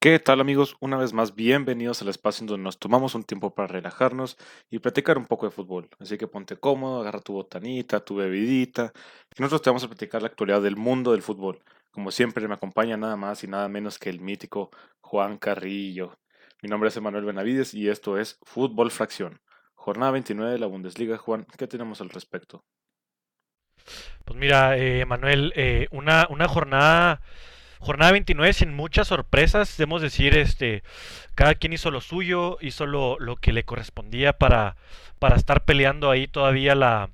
¿Qué tal amigos? Una vez más, bienvenidos al espacio en donde nos tomamos un tiempo para relajarnos y platicar un poco de fútbol. Así que ponte cómodo, agarra tu botanita, tu bebidita, que nosotros te vamos a platicar la actualidad del mundo del fútbol. Como siempre me acompaña nada más y nada menos que el mítico Juan Carrillo. Mi nombre es Emanuel Benavides y esto es Fútbol Fracción. Jornada 29 de la Bundesliga. Juan, ¿qué tenemos al respecto? Pues mira, eh, eh, una, una jornada Jornada 29 sin muchas sorpresas, debemos decir, este, cada quien hizo lo suyo, hizo lo, lo que le correspondía para, para estar peleando ahí todavía la,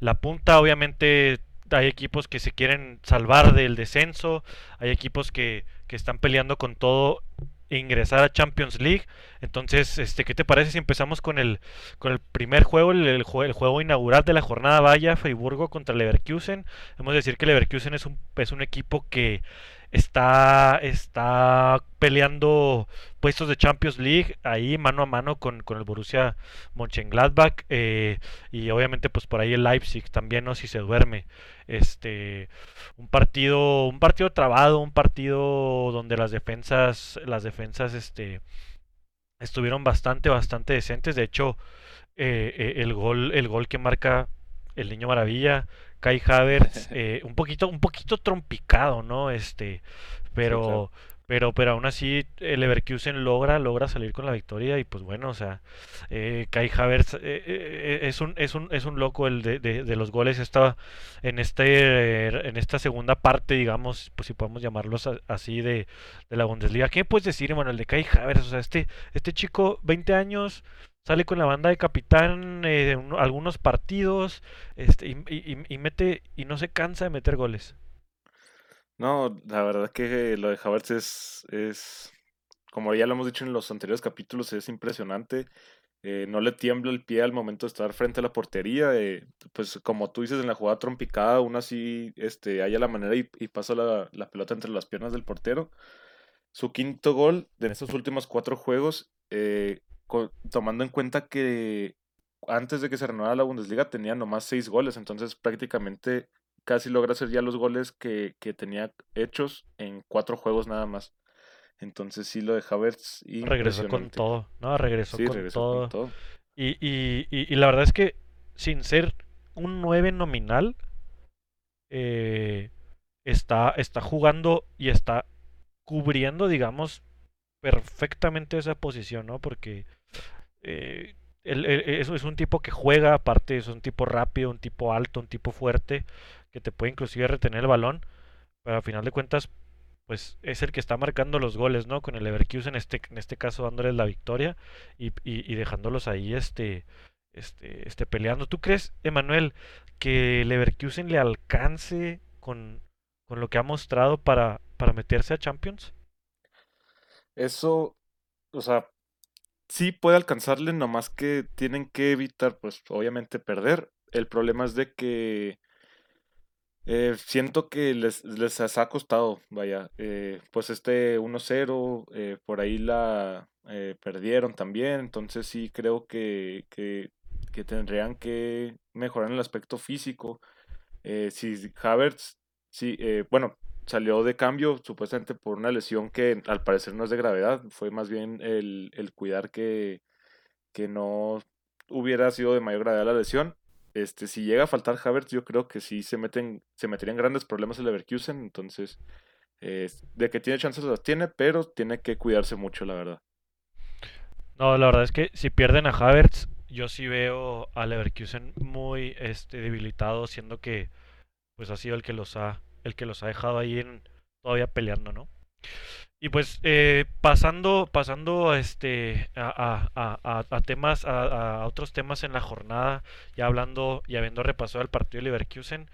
la punta. Obviamente hay equipos que se quieren salvar del descenso, hay equipos que, que están peleando con todo ingresar a Champions League. Entonces, este, ¿qué te parece si empezamos con el, con el primer juego, el, el, juego inaugural de la jornada Vaya, Freiburgo contra Leverkusen? Hemos de decir que Leverkusen es un, es un equipo que está, está peleando puestos de Champions League ahí mano a mano con, con el Borussia Mönchengladbach eh, y obviamente pues por ahí el Leipzig también no si se duerme. Este un partido un partido trabado un partido donde las defensas las defensas este estuvieron bastante bastante decentes. De hecho eh, eh, el gol el gol que marca el niño maravilla Kai Havertz, eh, un poquito, un poquito trompicado, ¿no? Este, pero, pero, pero aún así el Leverkusen logra, logra salir con la victoria y pues bueno, o sea, eh, Kai Havertz eh, eh, es un, es un, es un loco el de, de, los goles. Estaba en este, en esta segunda parte, digamos, pues si podemos llamarlos así de, de la Bundesliga. ¿Qué puedes decir, hermano, el de Kai Havertz? O sea, este, este chico, 20 años sale con la banda de capitán eh, algunos partidos este, y, mete y no se cansa de meter goles. No, la verdad que lo de Havertz es, es, como ya lo hemos dicho en los anteriores capítulos, es impresionante. Eh, no le tiembla el pie al momento de estar frente a la portería. Eh, pues como tú dices, en la jugada trompicada, aún así este, haya la manera y, pasa la, la, pelota entre las piernas del portero. Su quinto gol de estos últimos cuatro juegos, tomando en cuenta que antes de que se renovara la Bundesliga tenía nomás seis goles, entonces prácticamente casi logra hacer ya los goles que, tenía hechos en cuatro juegos nada más. Entonces sí lo de Havertz regresó con todo, no, regresó, con, todo. Y, y, y, la verdad es que sin ser un 9 nominal, eh, está, está jugando y está cubriendo, digamos, perfectamente esa posición, ¿no? Porque eh, eso es un tipo que juega, aparte es un tipo rápido, un tipo alto, un tipo fuerte, que te puede inclusive retener el balón, pero al final de cuentas, pues es el que está marcando los goles, ¿no? Con el Leverkusen, en este, en este caso dándoles la victoria y, y, dejándolos ahí este, este, este peleando. ¿Tú crees, Emanuel, que Leverkusen le alcance con, con lo que ha mostrado para, para meterse a Champions? Eso, o sea, sí puede alcanzarle, nomás que tienen que evitar, pues obviamente perder. El problema es de que eh, siento que les, les ha costado, vaya, eh, pues este 1-0, eh, por ahí la perdieron también, entonces sí creo que, que, que tendrían que mejorar en el aspecto físico. si Havertz, sí, bueno, salió de cambio supuestamente por una lesión que al parecer no es de gravedad, fue más bien el, cuidar que, que, no hubiera sido de mayor gravedad la lesión. Este, si llega a faltar Havertz, yo creo que sí se meten, se meterían grandes problemas el Leverkusen, entonces de que tiene chances las tiene, pero tiene que cuidarse mucho, la verdad. No, la verdad es que si pierden a Havertz, yo sí veo a Leverkusen muy este, debilitado, siendo que pues ha sido el que los ha el que los ha dejado ahí en, todavía peleando, ¿no? Y pues eh, pasando, pasando este, a, a, a, temas, a, otros temas en la jornada, ya hablando y habiendo repasado el partido de Leverkusen,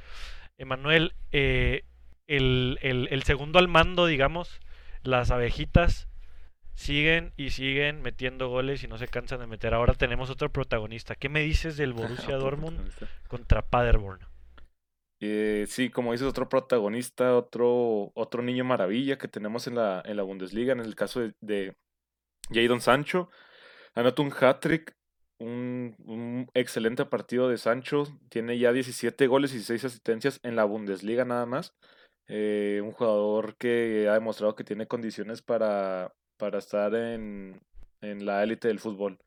Emanuel, eh, el, el, el, segundo al mando, digamos, las abejitas siguen y siguen metiendo goles y no se cansan de meter. Ahora tenemos otro protagonista. ¿Qué me dices del Borussia Dortmund contra Paderborn? Eh, sí, como dices, otro protagonista, otro, otro niño maravilla que tenemos en la, en la Bundesliga, en el caso de, de Jadon Sancho. Anota un hat-trick, un, excelente partido de Sancho. Tiene ya 17 goles y 6 asistencias en la Bundesliga nada más. Eh, un jugador que ha demostrado que tiene condiciones para, para estar en, en la élite del fútbol.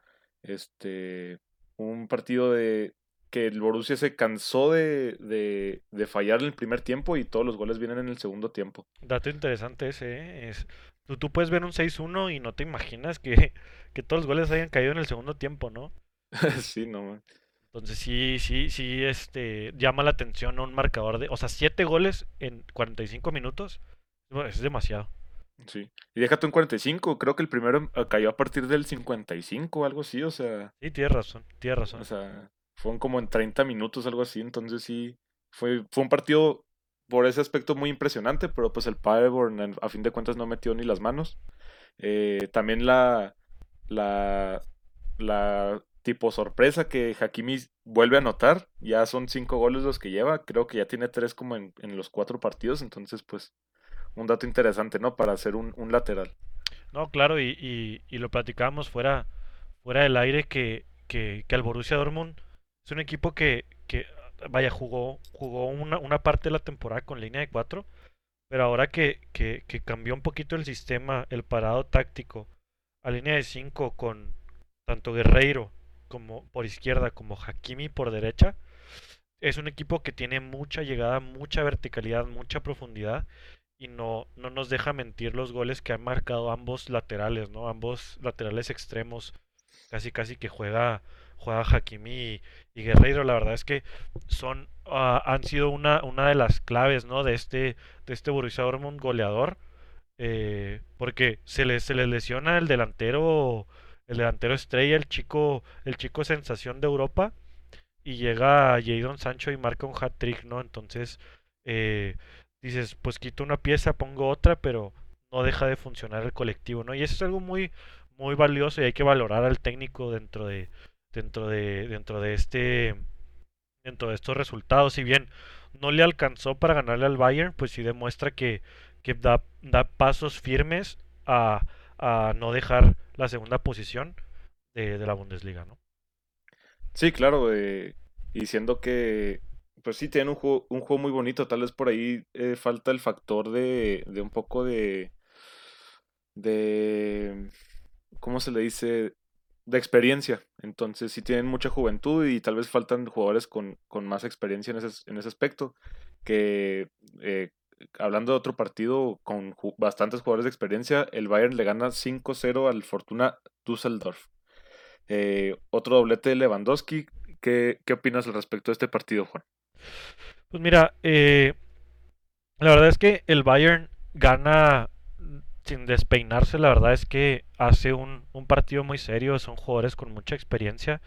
Este, un partido de que el Borussia se cansó de, de, de, fallar en el primer tiempo y todos los goles vienen en el segundo tiempo. Dato interesante ese, ¿eh? es, tú, tú puedes ver un 6-1 y no te imaginas que, que todos los goles hayan caído en el segundo tiempo, ¿no? sí, no. Entonces sí, sí, sí, este, llama la atención un marcador de, o sea, 7 goles en 45 minutos, es demasiado. Sí. Y déjate en 45, creo que el primero cayó a partir del 55 o algo así, o sea. Sí, tienes razón, tienes razón. O sea, fueron como en 30 minutos, algo así, entonces sí, fue, fue un partido por ese aspecto muy impresionante, pero pues el Paderborn a fin de cuentas no metió ni las manos. Eh, también la, la, la tipo sorpresa que Hakimi vuelve a anotar, ya son cinco goles los que lleva, creo que ya tiene tres como en, en los cuatro partidos, entonces pues un dato interesante, ¿no? Para hacer un, un lateral. No, claro, y, y, lo platicábamos fuera, fuera del aire que, que, que el Borussia Dortmund es un equipo que, vaya, jugó, jugó una, parte de la temporada con línea de 4, pero ahora que, que, cambió un poquito el sistema, el parado táctico, a línea de 5 con tanto Guerreiro como por izquierda como Hakimi por derecha, es un equipo que tiene mucha llegada, mucha verticalidad, mucha profundidad y no, no nos deja mentir los goles que han marcado ambos laterales, ¿no? Ambos laterales extremos, casi casi que juega juega Hakimi y, Guerreiro, la verdad es que son uh, han sido una, una de las claves, ¿no? De este de este Borussia Dortmund goleador, eh, porque se le se les lesiona el delantero el delantero estrella, el chico el chico sensación de Europa y llega Jadon Sancho y marca un hat trick, ¿no? Entonces eh, dices, pues quito una pieza, pongo otra, pero no deja de funcionar el colectivo, ¿no? Y eso es algo muy muy valioso y hay que valorar al técnico dentro de dentro de dentro de este dentro de estos resultados. Si bien no le alcanzó para ganarle al Bayern pues sí demuestra que, que da, da, pasos firmes a, a, no dejar la segunda posición de, de la Bundesliga no sí claro eh, y siendo que pues sí tiene un juego, un juego muy bonito tal vez por ahí eh, falta el factor de, de un poco de de cómo se le dice de experiencia. Entonces, si tienen mucha juventud y tal vez faltan jugadores con, con más experiencia en ese, en ese aspecto. Que eh, hablando de otro partido con bastantes jugadores de experiencia, el Bayern le gana 5-0 al Fortuna Düsseldorf. Eh, otro doblete de Lewandowski. ¿Qué, ¿Qué, opinas al respecto de este partido, Juan? Pues mira, eh, la verdad es que el Bayern gana sin despeinarse, la verdad es que hace un, un partido muy serio, son jugadores con mucha experiencia.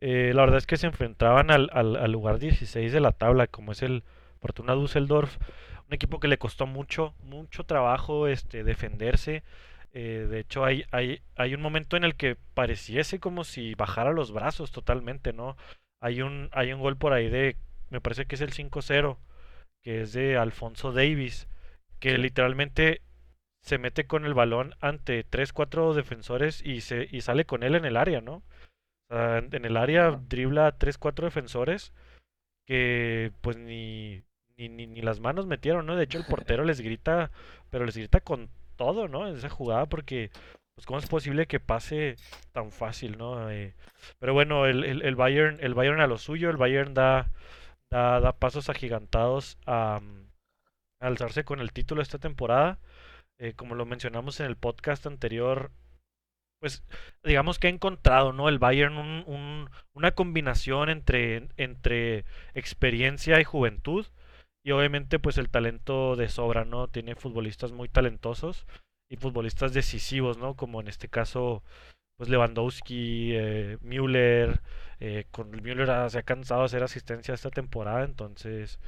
Eh, la verdad es que se enfrentaban al, al, al, lugar 16 de la tabla, como es el Fortuna Düsseldorf, un equipo que le costó mucho, mucho trabajo este, defenderse. Eh, de hecho, hay, hay, hay un momento en el que pareciese como si bajara los brazos totalmente, ¿no? Hay un, hay un gol por ahí de, me parece que es el 5-0, que es de Alfonso Davis, que literalmente se mete con el balón ante 3, 4 defensores y, se, y sale con él en el área, ¿no? En el área dribla a 3, 4 defensores que pues ni, ni, ni, ni, las manos metieron, ¿no? De hecho el portero les grita, pero les grita con todo, ¿no? En esa jugada porque pues cómo es posible que pase tan fácil, ¿no? Eh, pero bueno, el, el, el, Bayern, el Bayern a lo suyo, el Bayern da, da, da pasos agigantados a, a alzarse con el título esta temporada. Eh, como lo mencionamos en el podcast anterior, pues digamos que ha encontrado, ¿no? El Bayern un, un, una combinación entre, entre experiencia y juventud. Y obviamente pues el talento de sobra, ¿no? Tiene futbolistas muy talentosos y futbolistas decisivos, ¿no? Como en este caso, pues Lewandowski, eh, Müller, eh, con Müller se ha cansado de hacer asistencia esta temporada, entonces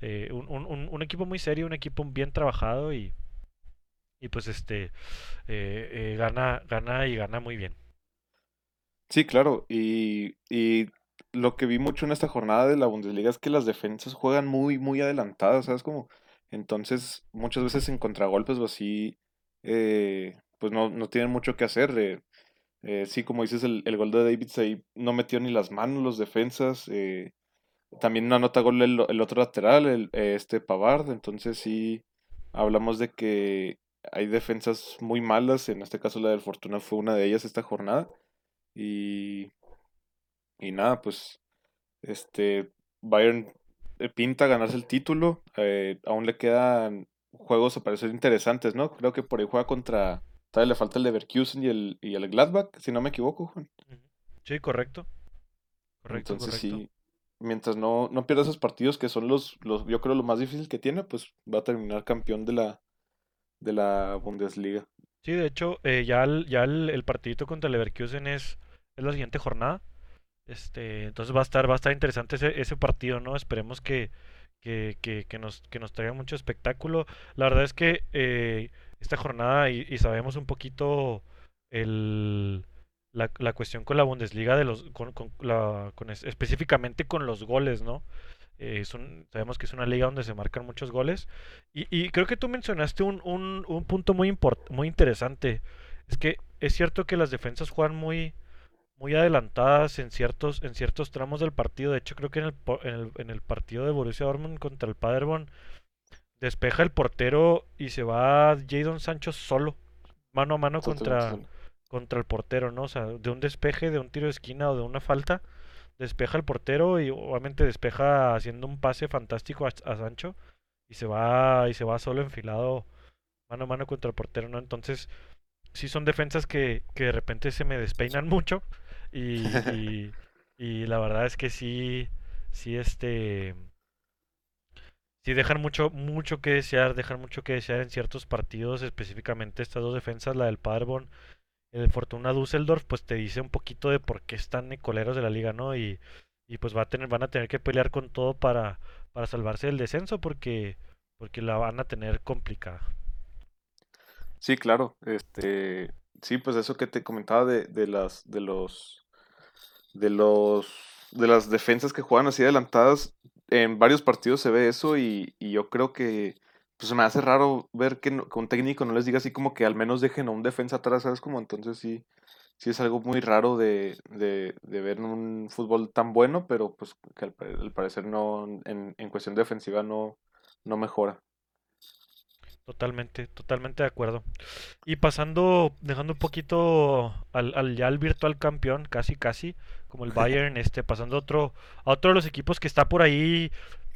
eh, un, un, equipo muy serio, un equipo bien trabajado y, y pues este eh, eh, gana, gana y gana muy bien. Sí, claro, y, y, lo que vi mucho en esta jornada de la Bundesliga es que las defensas juegan muy, muy adelantadas, ¿sabes? Como, entonces muchas veces en contragolpes o así, eh, pues no, no, tienen mucho que hacer. Eh, sí, como dices, el, el, gol de Davids ahí no metió ni las manos los defensas. también no anota gol el, el otro lateral, el, este Pavard, entonces sí, hablamos de que hay defensas muy malas, en este caso la del Fortuna fue una de ellas esta jornada. Y, y nada, pues este Bayern eh, pinta ganarse el título. Eh, aún le quedan juegos a parecer interesantes, ¿no? Creo que por ahí juega contra. Todavía le falta el Leverkusen y el, y el Gladbach, si no me equivoco, Juan. Sí, correcto. Correcto, Entonces sí, mientras no, no pierda esos partidos que son los, los, yo creo, lo más difícil que tiene, pues va a terminar campeón de la, de la Bundesliga. Sí, de hecho, eh, ya, el, ya el, el partidito contra Leverkusen es, es la siguiente jornada. Este, entonces va a estar, va a estar interesante ese, ese partido, ¿no? Esperemos que, que, que, que nos, que nos traiga mucho espectáculo. La verdad es que eh, esta jornada, y, sabemos un poquito el, la, la cuestión con la Bundesliga, de los, con, con la, específicamente con los goles, ¿no? Eh, es un- sabemos que es una liga donde se marcan muchos goles. Y, y creo que tú mencionaste un, un, un punto muy, import- muy interesante. Es que es cierto que las defensas juegan muy muy adelantadas en ciertos, en ciertos tramos del partido. De hecho, creo que en el, en el, en el partido de Borussia Dortmund contra el Paderborn despeja el portero y se va Jadon Sancho solo, mano a mano contra, contra el portero, ¿no? O sea, de un despeje, de un tiro de esquina o de una falta, despeja el portero y obviamente despeja haciendo un pase fantástico a, a Sancho y se va y se va solo enfilado mano a mano contra el portero, ¿no? Entonces, sí son defensas que, que de repente se me despeinan mucho y, y, y la verdad es que sí, sí, este, sí dejan mucho, mucho que desear, dejan mucho que desear en ciertos partidos, específicamente estas dos defensas, la del Paderborn el Fortuna Düsseldorf, pues te dice un poquito de por qué están coleros de la liga, ¿no? Y, y pues va a tener, van a tener que pelear con todo para, para salvarse del descenso porque, porque la van a tener complicada. Sí, claro. Este, sí, pues eso que te comentaba de, de las, de los, de los, de las defensas que juegan así adelantadas, en varios partidos se ve eso y, y yo creo que, pues se me hace raro ver que, no- que un técnico no les diga así como que al menos dejen a un defensa atrás, ¿sabes? Como entonces sí, sí es algo muy raro de, de, de ver un fútbol tan bueno, pero pues que al parecer no, en, en cuestión defensiva no, no mejora. Totalmente, totalmente de acuerdo. Y pasando, dejando un poquito al, al ya al virtual campeón, casi casi, como el Bayern, este, pasando a otro, a otro de los equipos que está por ahí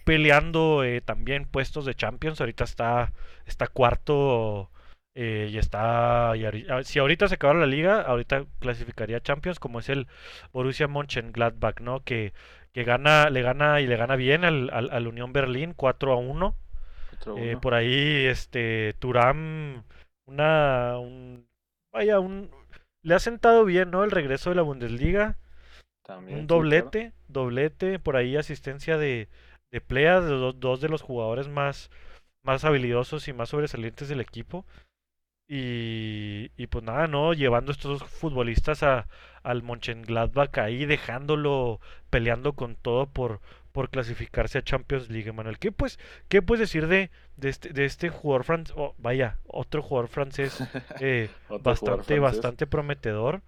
peleando eh, también puestos de Champions. Ahorita está, está cuarto eh, y está, y ah, si ahorita se acabara la liga, ahorita clasificaría Champions, como es el Borussia Mönchengladbach, ¿no? Que, que gana, le gana y le gana bien al, al, al Unión Berlín 4 a uno Otro eh, uno. por ahí, este, Turam, una, un, vaya, un, le ha sentado bien, ¿no? El regreso de la Bundesliga, También, un sí, claro. doblete, doblete, por ahí asistencia de, de Plea, de dos, dos de los jugadores más, más habilidosos y más sobresalientes del equipo. Y, y pues nada, ¿no? Llevando estos dos futbolistas a, al Mönchengladbach ahí, dejándolo peleando con todo por, por clasificarse a Champions League, Manuel. ¿Qué pues, qué puedes decir de, de este, de este jugador francés? vaya, otro jugador francés eh, Otro jugador bastante, francés. bastante prometedor,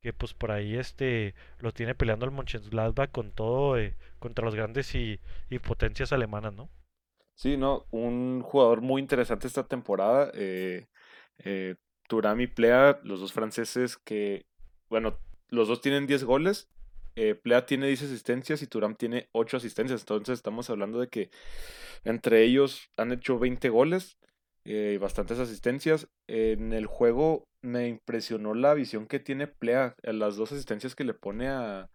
que pues por ahí este lo tiene peleando el Mönchengladbach con todo, eh, contra los grandes y, potencias alemanas, ¿no? Sí, no, un jugador muy interesante esta temporada. Eh, eh, Thuram y Plea, los dos franceses que, bueno, los dos tienen 10 goles. eh, Plea tiene 10 asistencias y Thuram tiene 8 asistencias. Entonces estamos hablando de que entre ellos han hecho 20 goles eh, bastantes asistencias. En el juego me impresionó la visión que tiene Plea. eh, Las dos asistencias que le pone a,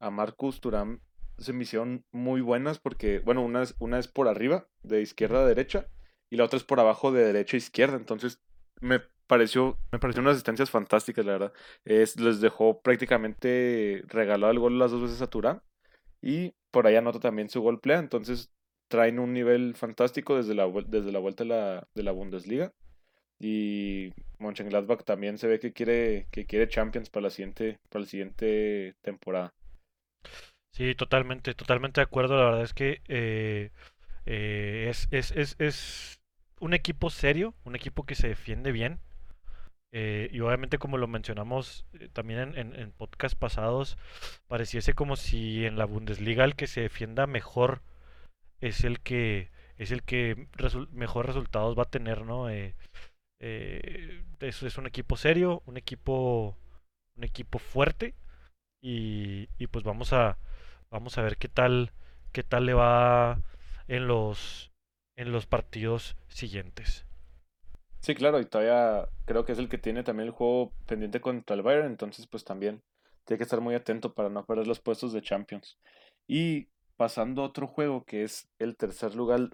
a Marcus Thuram se me hicieron muy buenas porque, bueno, una es, una es por arriba, de izquierda a derecha, y la otra es por abajo de derecha a izquierda. Entonces, me pareció, me pareció unas asistencias fantásticas, la verdad. Es, les dejó prácticamente regalado el gol las dos veces a Turán, y por ahí anota también su gol plea. Entonces, traen un nivel fantástico desde la, desde la vuelta de la, de la Bundesliga. Y Mönchengladbach también se ve que quiere, que quiere Champions para la siguiente, para la siguiente temporada. Sí, totalmente, totalmente de acuerdo. La verdad es que eh, eh, es, es, es, es un equipo serio, un equipo que se defiende bien. eh, y obviamente como lo mencionamos también en, en, en podcast pasados, pareciese como si en la Bundesliga el que se defienda mejor es el que es el que mejor resultados va a tener, ¿no? Eh, Eh, es, es un equipo serio, un equipo, un equipo fuerte y, y pues vamos a, vamos a ver qué tal, qué tal le va en los, en los partidos siguientes. Sí, claro, y todavía creo que es el que tiene también el juego pendiente contra el Bayern, entonces pues también tiene que estar muy atento para no perder los puestos de Champions. Y pasando a otro juego que es el tercer lugar,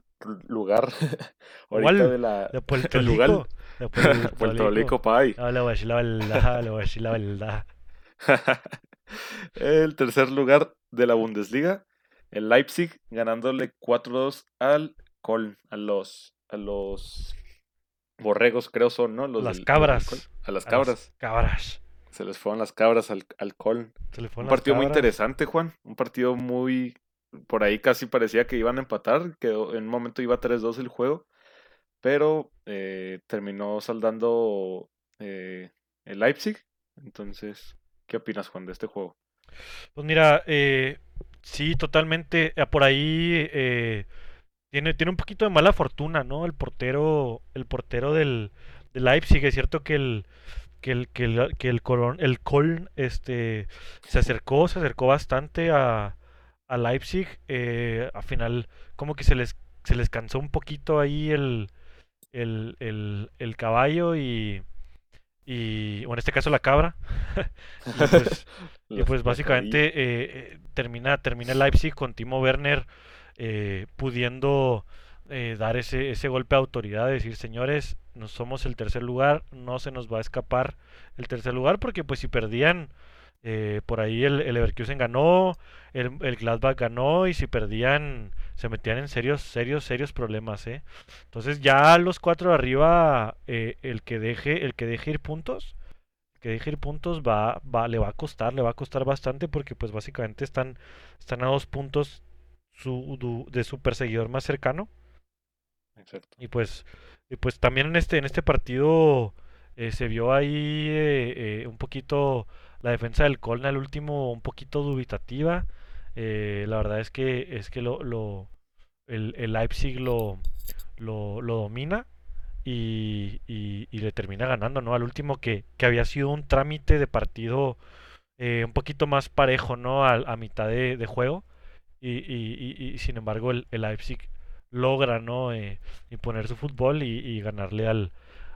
lugar ahorita de la De Puerto el lugar Rico. De Puerto Puerto Rico. Rico Pai. Ah. El tercer lugar de la Bundesliga, el Leipzig ganándole 4-2 al Köln, a los a los borregos creo son, ¿no? Los Las del- los del cabras. A las A las cabras. cabras. Se les fueron las cabras al, al le Un partido muy interesante, Juan. Un partido muy... Por ahí casi parecía que iban a empatar. Que en un momento iba 3-2 el juego. Pero eh, terminó saldando eh, el Leipzig. Entonces, ¿qué opinas, Juan, de este juego? Pues mira, eh, sí, totalmente. eh, Por ahí eh, tiene, tiene un poquito de mala fortuna, ¿no? El portero, el portero del, Leipzig. Es cierto que el, que el, que el, que el, Colón- el este, se acercó, se acercó bastante a, a Leipzig. eh, al final, como que se les, se les cansó un poquito ahí el, el, el, el caballo y, y, o en este caso la cabra. Y pues, y pues básicamente eh, eh, termina, termina Leipzig con Timo Werner eh, pudiendo eh, dar ese, ese golpe de autoridad, de decir, señores, no somos el tercer lugar, no se nos va a escapar el tercer lugar, porque pues si perdían, eh, por ahí el, el Leverkusen ganó, el, el Gladbach ganó, y si perdían, se metían en serios, serios, serios problemas, ¿eh? Entonces ya los cuatro de arriba, eh, el que deje, el que deje ir puntos que deje ir puntos va, va, le va a costar, le va a costar bastante porque pues básicamente están, están a dos puntos su, du- de su perseguidor más cercano Exacto. y pues, y pues también en este, en este partido eh, se vio ahí eh, eh, un poquito la defensa del Colna al último un poquito dubitativa. Eh, la verdad es que es que lo, el, el Leipzig lo, lo, domina y, le termina ganando, ¿no? Al último que, que había sido un trámite de partido eh, un poquito más parejo, ¿no? A, mitad de, juego. Y, sin embargo el, el Leipzig logra, ¿no? Eh, imponer su fútbol y, y ganarle al,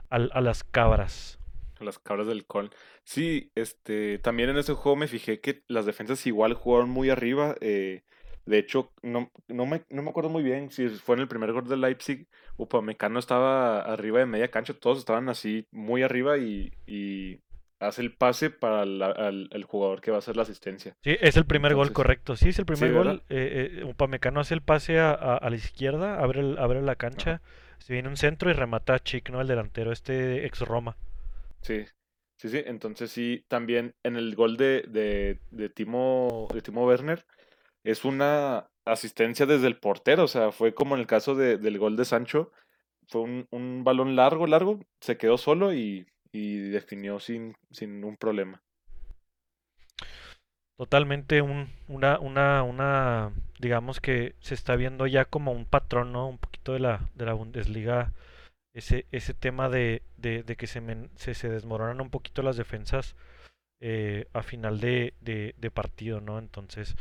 al- a las cabras. Las cabras del Köln. Sí, este, también en ese juego me fijé que las defensas igual jugaron muy arriba. eh, de hecho, no, no me, no me acuerdo muy bien si fue en el primer gol del Leipzig. Upamecano estaba arriba de media cancha, todos estaban así muy arriba y, y hace el pase para la- al, el jugador que va a hacer la asistencia. Sí, es el primer gol, correcto. Sí, es el primer sí, gol. Eh, eh, Upamecano hace el pase a, a- a la izquierda, abre, el- abre la Ajá. cancha, se viene un centro y remata a Chic, ¿no? El delantero este ex Roma. Sí, sí, sí. Entonces sí, también en el gol de, de, de Timo, de Timo Werner es una asistencia desde el portero. O sea, fue como en el caso de- del gol de Sancho. Fue un, un balón largo, largo, se quedó solo y, y definió sin, sin un problema. Totalmente un, una, una, una, digamos que se está viendo ya como un patrón, ¿no? Un poquito de la, de la Bundesliga, ese, ese tema de, de, que se, se, desmoronan un poquito las defensas eh, a final de, de, de partido, ¿no? Entonces,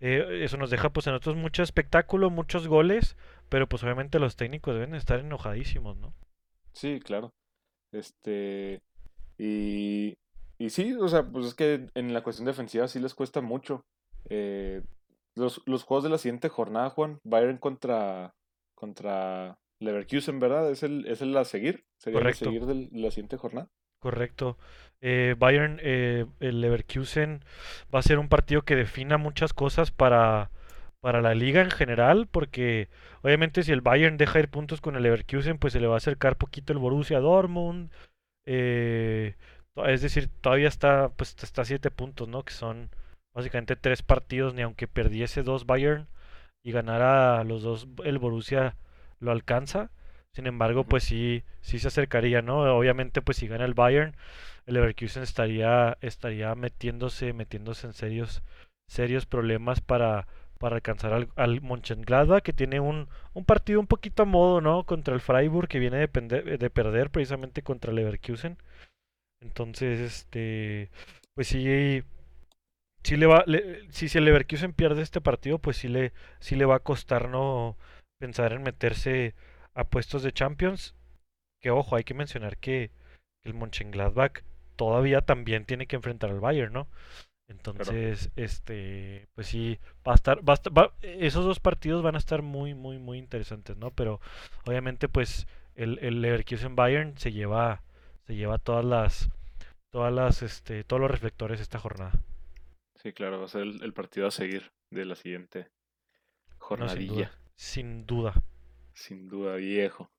eh, eso nos deja pues en nosotros mucho espectáculo, muchos goles, pero pues obviamente los técnicos deben estar enojadísimos, ¿no? Sí, claro. Este, y, y sí, o sea, pues es que en la cuestión defensiva sí les cuesta mucho. Eh, los, los juegos de la siguiente jornada, Juan, Bayern contra, contra Leverkusen, ¿verdad? Es el, es el a seguir, sería el a Correcto. seguir del- de la siguiente jornada. Correcto. Eh, Bayern, eh, el Leverkusen va a ser un partido que defina muchas cosas para, para la liga en general, porque obviamente si el Bayern deja ir puntos con el Leverkusen, pues se le va a acercar poquito el Borussia Dortmund. eh, es decir, todavía está, pues está a siete puntos, ¿no? Que son básicamente tres partidos, ni aunque perdiese dos Bayern y ganara los dos el Borussia lo alcanza. Sin embargo, pues sí, sí se acercaría, ¿no? Obviamente, pues si gana el Bayern, el Leverkusen estaría, estaría metiéndose, metiéndose en serios, serios problemas para, para alcanzar al, al Mönchengladbach, que tiene un, un partido un poquito a modo, ¿no? Contra el Freiburg, que viene de, perder precisamente contra el Leverkusen. Entonces, este, pues sí, sí le va, le- si el Leverkusen pierde este partido, pues sí le, sí le va a costar no pensar en meterse a puestos de Champions. Que ojo, hay que mencionar que el Mönchengladbach todavía también tiene que enfrentar al Bayern, ¿no? Claro. Entonces, este, pues sí, va a estar, va a estar- va- esos dos partidos van a estar muy, muy, muy interesantes, ¿no? Pero obviamente, pues el, el Leverkusen Bayern se lleva, se lleva todas las, todas las, este, todos los reflectores esta jornada. Sí, claro, va a ser el, el partido a seguir de la siguiente No, sin duda, sin duda. Sin duda, viejo.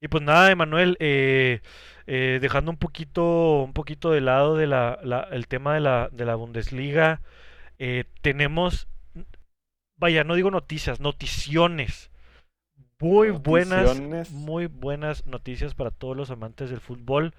Y pues nada, Emanuel, eh, eh, dejando un poquito, un poquito de lado de la, la- el tema de la, de la Bundesliga, eh, tenemos, vaya, no digo noticias, noticiones muy buenas, muy buenas noticias para todos los amantes del fútbol.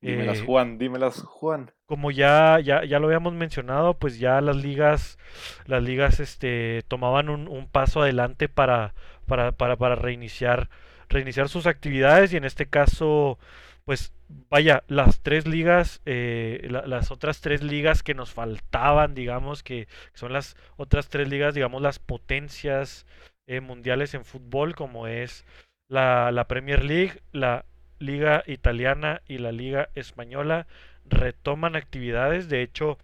Dímelas, Eh, Juan, dímelas, Juan. como ya, ya, ya lo habíamos mencionado, pues ya las ligas, las ligas, este, tomaban un, un paso adelante para, para, para, para reiniciar, reiniciar sus actividades y en este caso, pues vaya, las tres ligas, eh, la- las otras tres ligas que nos faltaban, digamos, que son las otras tres ligas, digamos, las potencias eh, mundiales en fútbol, como es la, la Premier League, la Liga Italiana y la Liga Española retoman actividades. De hecho,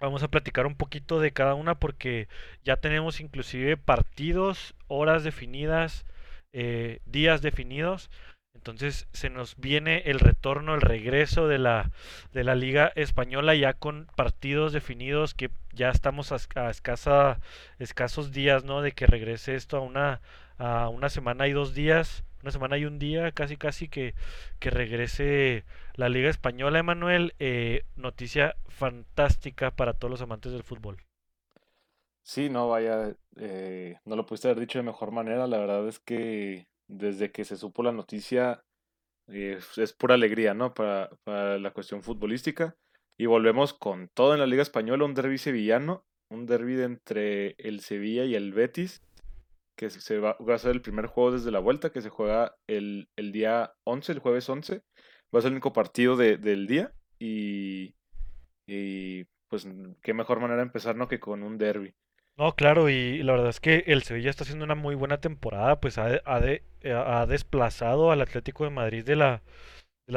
vamos a platicar un poquito de cada una porque ya tenemos inclusive partidos, horas definidas, eh, días definidos. Entonces se nos viene el retorno, el regreso de la, de la Liga Española ya con partidos definidos que ya estamos a, escasa, escasos días, ¿no? De que regrese esto a una, a una semana y dos días, una semana y un día, casi casi que, que regrese la Liga Española, Emanuel, eh, noticia fantástica para todos los amantes del fútbol. Sí, no, vaya, eh, no lo pudiste haber dicho de mejor manera. La verdad es que desde que se supo la noticia, eh, es pura alegría, ¿no? Para, la cuestión futbolística. Y volvemos con todo en la Liga Española, un derbi sevillano, un derbi de entre el Sevilla y el Betis, que se va, va a ser el primer juego desde la vuelta, que se juega el, el día 11, el jueves 11. Va a ser el único partido de- del día. Y, y pues qué mejor manera de empezar, ¿no? Que con un derbi. No, claro, y la verdad es que el Sevilla está haciendo una muy buena temporada, pues ha, ha, de- eh, ha desplazado al Atlético de Madrid de la,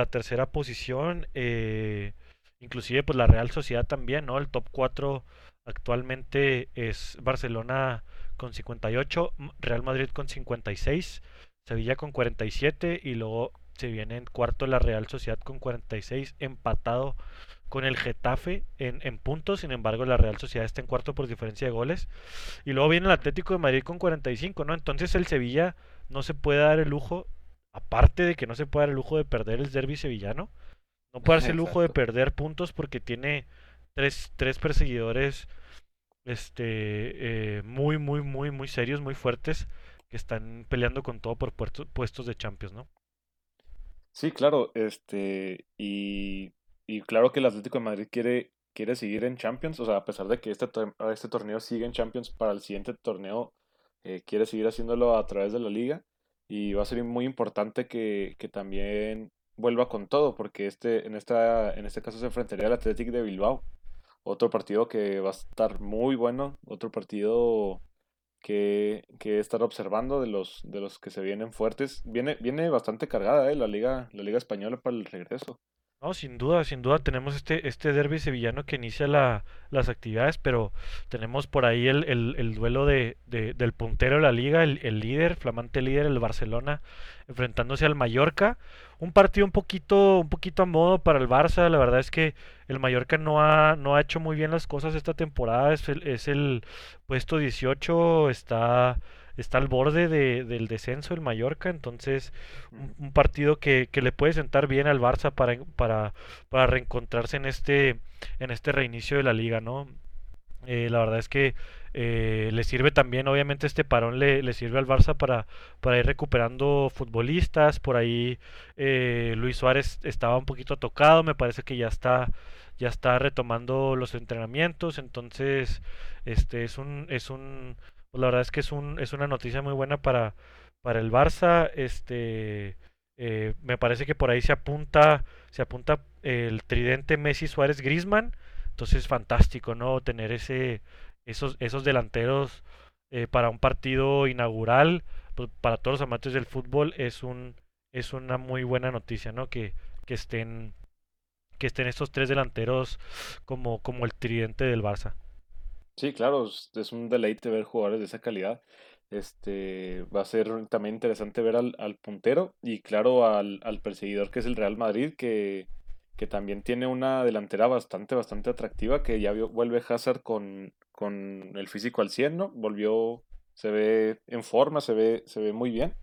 tercera posición, eh, inclusive pues la Real Sociedad también, ¿no? El top 4 actualmente es Barcelona con 58, M- Real Madrid con 56, Sevilla con 47 y siete y luego se viene en cuarto la Real Sociedad con 46, empatado con el Getafe en, en puntos, sin embargo la Real Sociedad está en cuarto por diferencia de goles. Y luego viene el Atlético de Madrid con 45, ¿no? Entonces el Sevilla no se puede dar el lujo, aparte de que no se puede dar el lujo de perder el derbi sevillano, no puede darse el lujo de perder puntos porque tiene tres, tres perseguidores este, eh, muy, muy, muy, muy serios, muy fuertes, que están peleando con todo por puerto- puestos de Champions, ¿no? Sí, claro, este, y, y claro que el Atlético de Madrid quiere, quiere seguir en Champions, o sea, a pesar de que este, este torneo sigue en Champions, para el siguiente torneo eh, quiere seguir haciéndolo a través de la liga, y va a ser muy importante que, que también vuelva con todo, porque este, en esta, en este caso se enfrentaría al Athletic de Bilbao, otro partido que va a estar muy bueno, otro partido que, que estar observando de los, de los que se vienen fuertes. Viene, viene bastante cargada, eh, la liga, la liga española para el regreso. No, sin duda, sin duda tenemos este, este derbi sevillano que inicia la- las actividades, pero tenemos por ahí el, el- el duelo de- del puntero de la liga, el, el líder, flamante líder, el Barcelona, enfrentándose al Mallorca. Un partido un poquito, un poquito a modo para el Barça. La verdad es que el Mallorca no ha, no ha hecho muy bien las cosas esta temporada. Es el, es el puesto 18, está, está al borde de- del descenso el Mallorca, entonces un, partido que, que le puede sentar bien al Barça para, para, para reencontrarse en este, en este reinicio de la liga, ¿no? Eh, la verdad es que eh, le sirve también, obviamente este parón le, le sirve al Barça para, para ir recuperando futbolistas. Por ahí eh, Luis Suárez estaba un poquito tocado, me parece que ya está, ya está retomando los entrenamientos, entonces este es un es un pues la verdad es que es un es una noticia muy buena para para el Barça, este eh, me parece que por ahí se apunta se apunta el tridente Messi Suárez Griezmann, entonces fantástico, ¿no? Tener ese esos esos delanteros eh, para un partido inaugural, pues para todos los amantes del fútbol es un es una muy buena noticia, ¿no? Que, que estén que estén estos tres delanteros como, como el tridente del Barça. Sí, claro, es un deleite ver jugadores de esa calidad. Este va a ser también interesante ver al, al puntero y claro al, al perseguidor que es el Real Madrid, que, que también tiene una delantera bastante, bastante atractiva, que ya vuelve Hazard con, con el físico al 100, ¿no? Volvió, se ve en forma, se ve, se ve muy bien.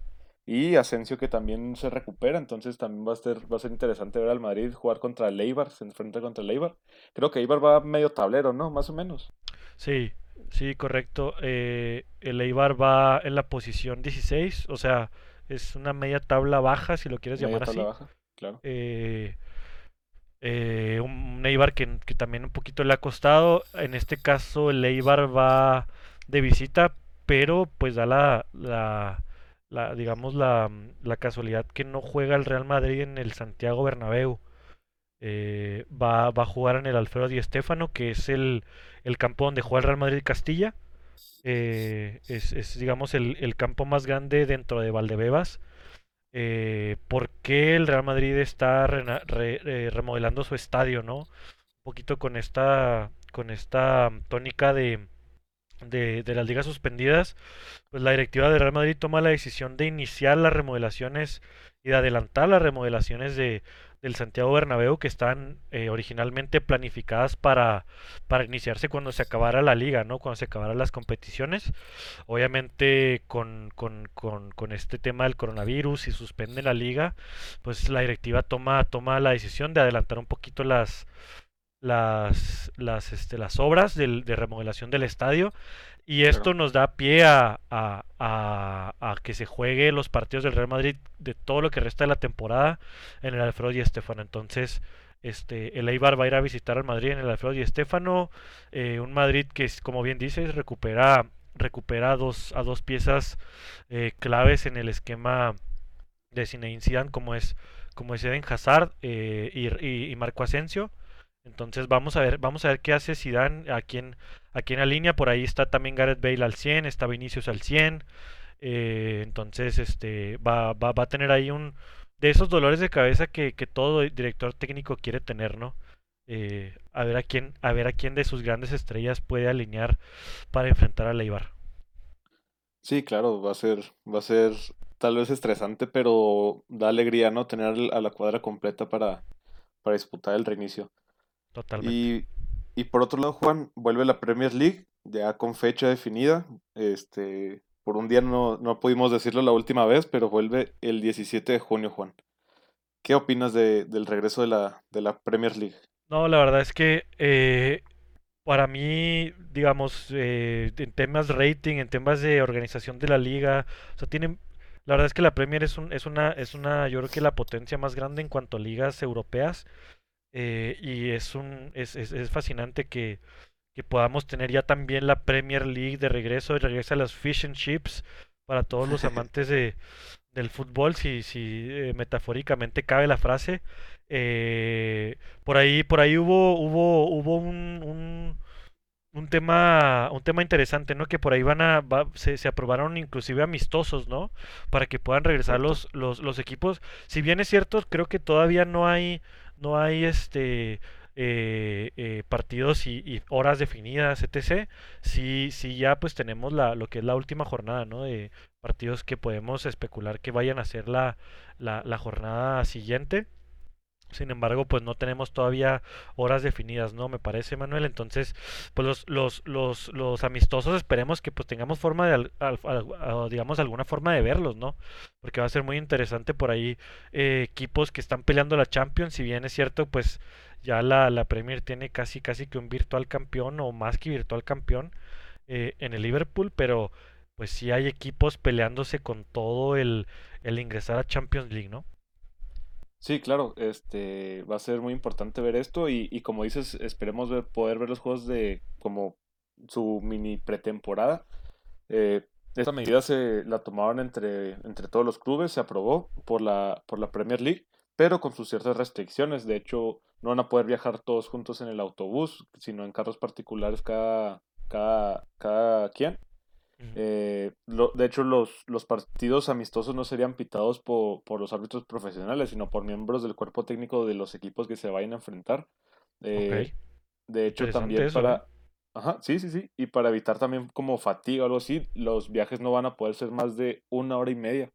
Y Asensio que también se recupera, entonces también va a ser, va a ser interesante ver al Madrid jugar contra el Eibar, se enfrenta contra el Eibar. Creo que Eibar va medio tablero, ¿no? Más o menos. Sí, sí, correcto. Eh, el Eibar va en la posición 16, o sea, es una media tabla baja, si lo quieres Media llamar tabla así. baja, claro. Eh, eh, un Eibar que, que también un poquito le ha costado. En este caso, el Eibar va de visita, pero pues da la, la, la, digamos, la, la casualidad que no juega el Real Madrid en el Santiago Bernabéu. Eh, va, va a jugar en el Alfredo Di Stéfano, que es el, el campo donde juega el Real Madrid Castilla. Eh, es, es, digamos, el, el campo más grande dentro de Valdebebas eh, por qué el Real Madrid está eh, remodelando su estadio, ¿no? Un poquito con esta, con esta tónica de, de, de las ligas suspendidas, pues la directiva de Real Madrid toma la decisión de iniciar las remodelaciones y de adelantar las remodelaciones de, del Santiago Bernabéu que están eh, originalmente planificadas para, para iniciarse cuando se acabara la liga, ¿no? Cuando se acabaran las competiciones. Obviamente con, con, con, con este tema del coronavirus, si suspende la liga, pues la directiva toma, toma la decisión de adelantar un poquito las, las, las, este, las obras del- de remodelación del estadio y Claro. esto nos da pie a, a- a- a que se juegue los partidos del Real Madrid de todo lo que resta de la temporada en el Alfredo Di Stéfano. Entonces, este, el Eibar va a ir a visitar al Madrid en el Alfredo Di Stéfano, eh, un Madrid que, es, como bien dices, recupera, recupera a dos, a dos piezas eh, claves en el esquema de Zinedine Zidane, como es, como es Eden Hazard eh, y, y- y Marco Asensio. Entonces vamos a ver, vamos a ver qué hace Zidane aquí en, aquí en la línea. Por ahí está también Gareth Bale al 100, está Vinicius al 100. eh, entonces este va, va, va a tener ahí un de esos dolores de cabeza que, que todo director técnico quiere tener, ¿no? Eh, a ver a quién, a ver a quién de sus grandes estrellas puede alinear para enfrentar a Leibar. Sí, claro, va a ser, va a ser tal vez estresante, pero da alegría, ¿no? Tener a la cuadra completa para, para disputar el reinicio. Totalmente. Y, y por otro lado, Juan, vuelve la Premier League, ya con fecha definida. Este, por un día no, no pudimos decirlo la última vez, pero vuelve el 17 de junio, Juan. ¿Qué opinas de, del regreso de la, de la Premier League? No, la verdad es que eh, para mí, digamos, eh, en temas rating, en temas de organización de la liga, o sea, tienen, la verdad es que la Premier es un, es una, es una, yo creo que la potencia más grande en cuanto a ligas europeas, eh, y es un, es, es, es fascinante que, que podamos tener ya también la Premier League de regreso, y regresa a las Fish and Chips para todos los amantes de, del fútbol, si, si eh, metafóricamente cabe la frase. Eh, por ahí, por ahí hubo, hubo, hubo un, un, un tema, un tema interesante, ¿no? Que por ahí van a, va- se, se aprobaron inclusive amistosos, ¿no? Para que puedan regresar los, los, los equipos. Si bien es cierto, creo que todavía no hay, no hay este eh, eh, partidos y, y horas definidas, etc. Sí, sí ya pues tenemos la, lo que es la última jornada, ¿no? De partidos que podemos especular que vayan a ser la, la, la jornada siguiente. Sin embargo, pues no tenemos todavía horas definidas, ¿no? Me parece, Manuel. Entonces, pues los, los, los, los amistosos esperemos que pues tengamos forma de, al- digamos, alguna forma de verlos, ¿no? Porque va a ser muy interesante por ahí eh, equipos que están peleando la Champions, si bien es cierto, pues ya la, la Premier tiene casi, casi que un virtual campeón o más que virtual campeón eh, en el Liverpool, pero pues sí hay equipos peleándose con todo el, el ingresar a Champions League, ¿no? Sí, claro, este va a ser muy importante ver esto y, y como dices, esperemos ver, poder ver los juegos de como su mini pretemporada. Eh, esta medida se la tomaron entre, entre todos los clubes, se aprobó por la, por la Premier League, pero con sus ciertas restricciones. De hecho, no van a poder viajar todos juntos en el autobús, sino en carros particulares cada, cada, cada quien. Eh, de hecho, los, los partidos amistosos no serían pitados por, por, los árbitros profesionales, sino por miembros del cuerpo técnico de los equipos que se vayan a enfrentar. Eh, de hecho, también para... Ajá, sí, sí, sí. Y para evitar también como fatiga o algo así, los viajes no van a poder ser más de una hora y media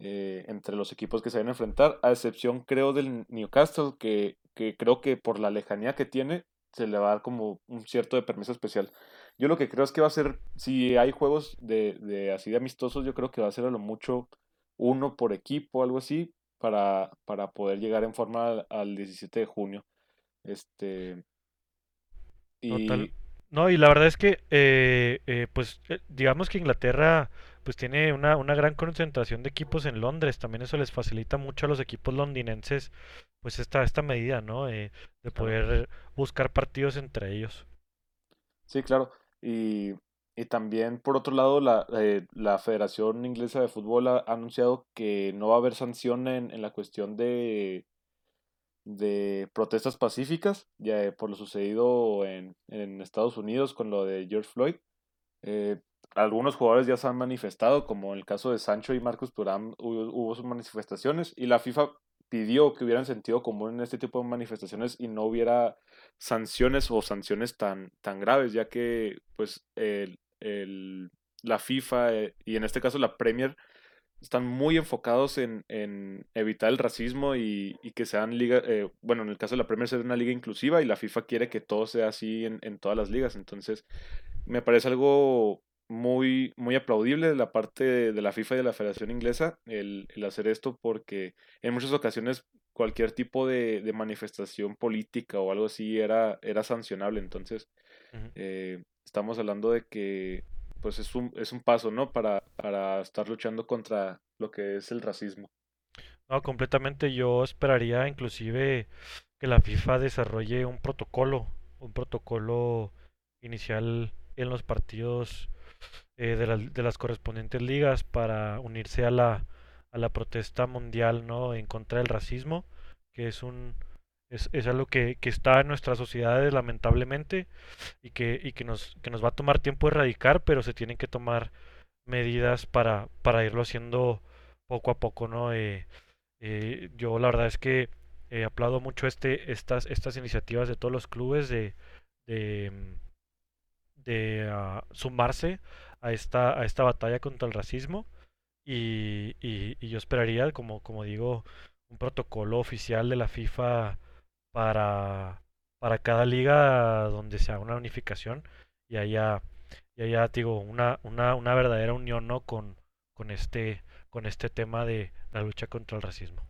eh, entre los equipos que se van a enfrentar, a excepción creo del Newcastle, que, que creo que por la lejanía que tiene, se le va a dar como un cierto de permiso especial. Yo lo que creo es que va a ser, si hay juegos de, de así de amistosos, yo creo que va a ser a lo mucho uno por equipo, algo así, para, para poder llegar en forma al, 17 de junio. Este. Y... No, y la verdad es que, eh, eh, pues, eh, digamos que Inglaterra, pues tiene una, una gran concentración de equipos en Londres. También eso les facilita mucho a los equipos londinenses, pues, esta, esta medida, ¿no? de poder buscar partidos entre ellos. Sí, claro. Y, y también, por otro lado, la, eh, la Federación Inglesa de Fútbol ha anunciado que no va a haber sanción en, la cuestión de, de protestas pacíficas, ya por lo sucedido en, en Estados Unidos con lo de George Floyd. Eh, algunos jugadores ya se han manifestado, como en el caso de Sancho y Marcus Thuram hubo, hubo sus manifestaciones, y la FIFA pidió que hubieran sentido común en este tipo de manifestaciones y no hubiera sanciones o sanciones tan, tan graves, ya que pues el, el, la FIFA eh, y en este caso la Premier están muy enfocados en, en evitar el racismo y, y que sean ligas, eh, bueno, en el caso de la Premier ser una liga inclusiva y la FIFA quiere que todo sea así en, en todas las ligas, entonces me parece algo muy, muy aplaudible de la parte de, la FIFA y de la Federación Inglesa el, el, hacer esto porque en muchas ocasiones cualquier tipo de, de manifestación política o algo así era, era sancionable. Entonces, eh, estamos hablando de que pues es un, es un paso, ¿no? Para, para estar luchando contra lo que es el racismo. No, completamente. Yo esperaría inclusive que la FIFA desarrolle un protocolo, un protocolo inicial en los partidos eh, de, la, de, las correspondientes ligas para unirse a la, a la protesta mundial ¿no? en contra del racismo, que es un es, es algo que, que, está en nuestras sociedades lamentablemente y, que, y que, nos, que nos va a tomar tiempo erradicar, pero se tienen que tomar medidas para, para irlo haciendo poco a poco, ¿no? Eh, eh, yo la verdad es que eh, aplaudo mucho este, estas, estas iniciativas de todos los clubes de, de, de uh, sumarse a esta, a esta batalla contra el racismo. Y, y, yo esperaría, como, como digo, un protocolo oficial de la FIFA para, para cada liga donde se haga una unificación y haya, y haya digo, una, una, una verdadera unión ¿no? con, con, este, con este tema de la lucha contra el racismo.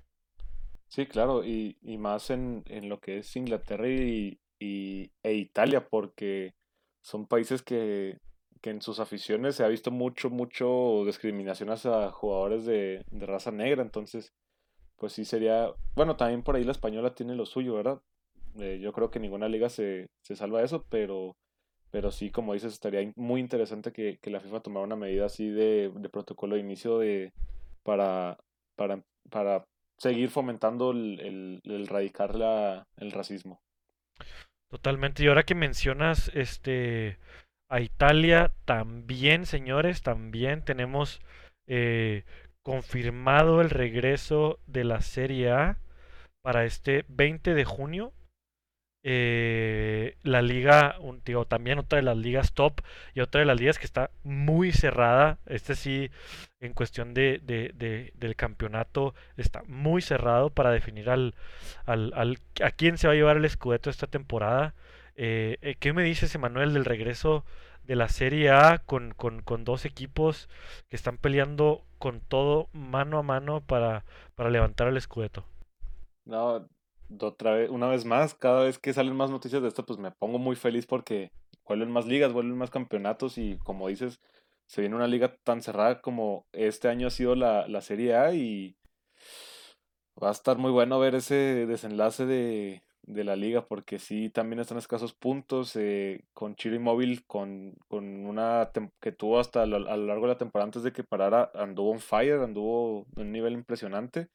Sí, claro, y, y más en, en, lo que es Inglaterra y, y, e Italia, porque son países que que en sus aficiones se ha visto mucho, mucho discriminación hacia jugadores de, de raza negra, entonces, pues sí sería, bueno, también por ahí la española tiene lo suyo, ¿verdad? Eh, yo creo que ninguna liga se, se salva de eso, pero, pero sí, como dices, estaría muy interesante que, que la FIFA tomara una medida así de, de protocolo de inicio de, para, para, para seguir fomentando el, el, el la, el racismo. Totalmente. Y ahora que mencionas este a Italia también, señores, también tenemos eh, confirmado el regreso de la Serie A para este 20 de junio. Eh, la liga, digo, también otra de las ligas top y otra de las ligas que está muy cerrada. Este sí, en cuestión de del campeonato, está muy cerrado para definir al, al, al, a quién se va a llevar el escudeto esta temporada. Eh, eh, ¿Qué me dices, Emanuel, del regreso de la Serie A con, con, con, dos equipos que están peleando con todo mano a mano para, para levantar el escudeto? No, otra vez, una vez más, cada vez que salen más noticias de esto, pues me pongo muy feliz porque vuelven más ligas, vuelven más campeonatos y como dices, se viene una liga tan cerrada como este año ha sido la, la Serie A y Va a estar muy bueno ver ese desenlace de, de la liga porque sí, también están escasos puntos eh, con Chiro Inmóvil, con, con una que tuvo hasta lo- a lo largo de la temporada antes de que parara, anduvo on fire, anduvo en un nivel impresionante.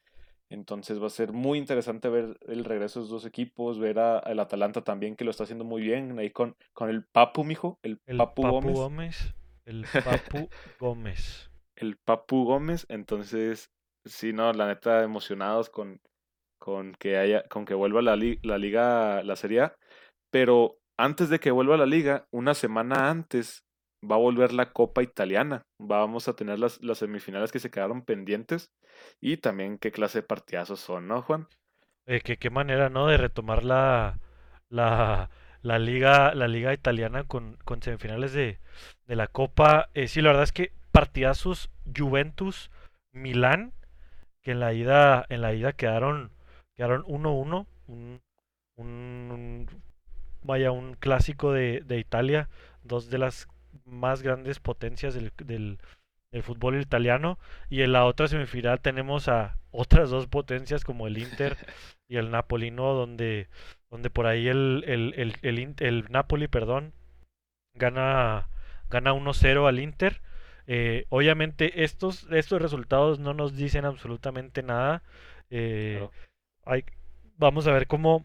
Entonces va a ser muy interesante ver el regreso de esos dos equipos, ver a, el Atalanta también que lo está haciendo muy bien, ahí con, con el Papu, mijo, el El Papu Papu Gómez, Gómez. El Papu Gómez. el Papu Gómez. Entonces, sí, no, la neta, emocionados con, con que haya, con que vuelva la, li- la liga, la Serie A. Pero antes de que vuelva la liga, una semana antes va a volver la Copa Italiana. Vamos a tener las, las semifinales que se quedaron pendientes. Y también qué clase de partidazos son, ¿no, Juan? Eh, que qué manera, ¿no? De retomar la, la, la liga, la liga italiana con, con semifinales de, de la Copa. Eh, sí, la verdad es que partidazos Juventus, Milán, que en la ida, en la ida quedaron, quedaron 1-1, un, vaya, un clásico de, de Italia, dos de las más grandes potencias del, del, fútbol italiano. Y en la otra semifinal tenemos a otras dos potencias como el Inter y el Napoli, ¿no? Donde, donde por ahí el, el, el, el, Napoli, perdón, gana, gana 1-0 al Inter. Eh, obviamente estos, estos resultados no nos dicen absolutamente nada. Eh. Hay, vamos a ver cómo,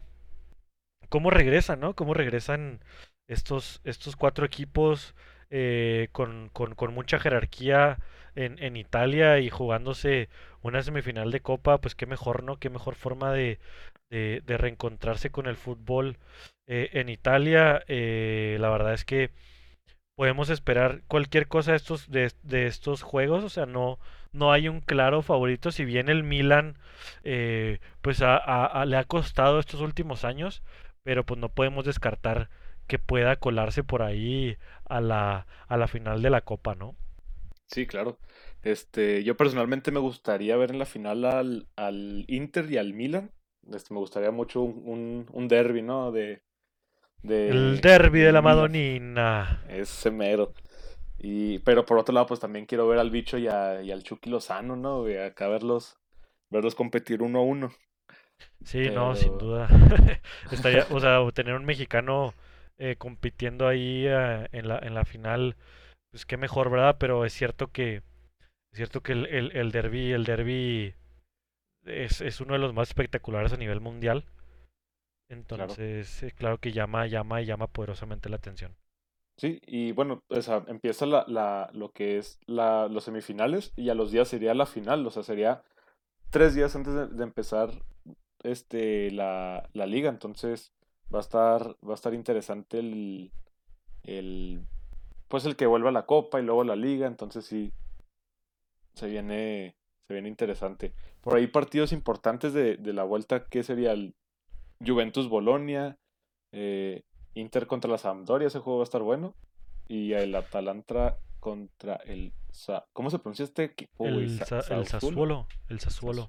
cómo regresan, ¿no? Cómo regresan estos, estos cuatro equipos eh, con, con, mucha jerarquía en, en Italia y jugándose una semifinal de Copa, pues qué mejor, ¿no? Qué mejor forma de, de, de reencontrarse con el fútbol eh, en Italia. Eh, la verdad es que podemos esperar cualquier cosa de estos, juegos, o sea, no, no hay un claro favorito, si bien el Milan eh, pues a- le ha costado estos últimos años, pero pues no podemos descartar que pueda colarse por ahí a la, a la final de la Copa, ¿no? Sí, claro. Este, yo personalmente me gustaría ver en la final al, al Inter y al Milan. Este, me gustaría mucho un, un, un derbi, ¿no? De, El de, derbi de la. Madonina. Ese mero. Y, pero por otro lado, pues también quiero ver al bicho y, a- y al Chucky Lozano, ¿no? Y acá verlos, verlos competir uno a uno. Sí, no, sin duda. Estaría, o sea, tener un mexicano eh, compitiendo ahí eh, en la, en la final, pues qué mejor, ¿verdad? Pero es cierto que, es cierto que el, el, el derbi, el derbi es, es uno de los más espectaculares a nivel mundial. Claro. Entonces, eh, claro que llama, llama y llama poderosamente la atención. Sí, y bueno, o sea, empieza la, la, lo que es la, los semifinales y a los días sería la final, o sea, sería tres días antes de, de empezar este, la, la liga, entonces va a estar, va a estar interesante el, el, pues el que vuelva a la copa y luego la liga, entonces sí, se viene, se viene interesante. Por ahí partidos importantes de, de la vuelta, ¿qué sería el Juventus Bolonia, eh, Inter contra la Sampdoria, ese juego va a estar bueno, y el Atalanta contra el, Sa- ¿cómo se pronuncia este equipo? El, Sa- Sa- el Sassuolo, el Sassuolo.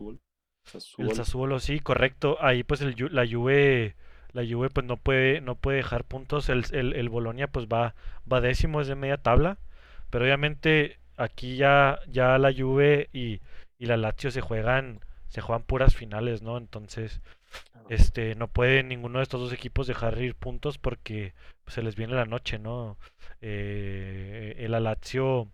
Sassuolo, El Sassuolo. Sí, correcto. Ahí pues el, la Juve, la Juve pues no puede, no puede dejar puntos. El, el, el Bolonia pues va, va décimo, es de media tabla. Pero obviamente aquí ya, ya la Juve y, y la Lazio se juegan, se juegan puras finales, ¿no? Entonces. Este, no puede ninguno de estos dos equipos dejar ir puntos porque pues, se les viene la noche, ¿no? Eh, el Lazio,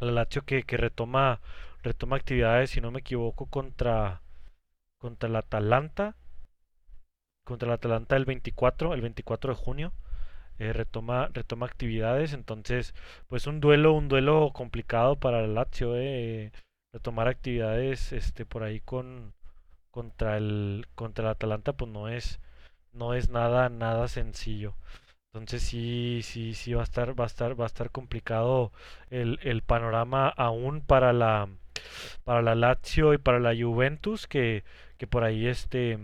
la Lazio que, que retoma, retoma actividades, si no me equivoco, contra, contra el Atalanta, contra el Atalanta el 24, el 24 de junio, eh, retoma, retoma actividades, entonces, pues un duelo, un duelo complicado para el Lazio, eh, retomar actividades, este, por ahí con, contra el, contra el Atalanta, pues no es, no es nada, nada sencillo. Entonces sí, sí, sí va a estar, va a estar, va a estar complicado el, el panorama aún para la, para la Lazio y para la Juventus, que, que por ahí este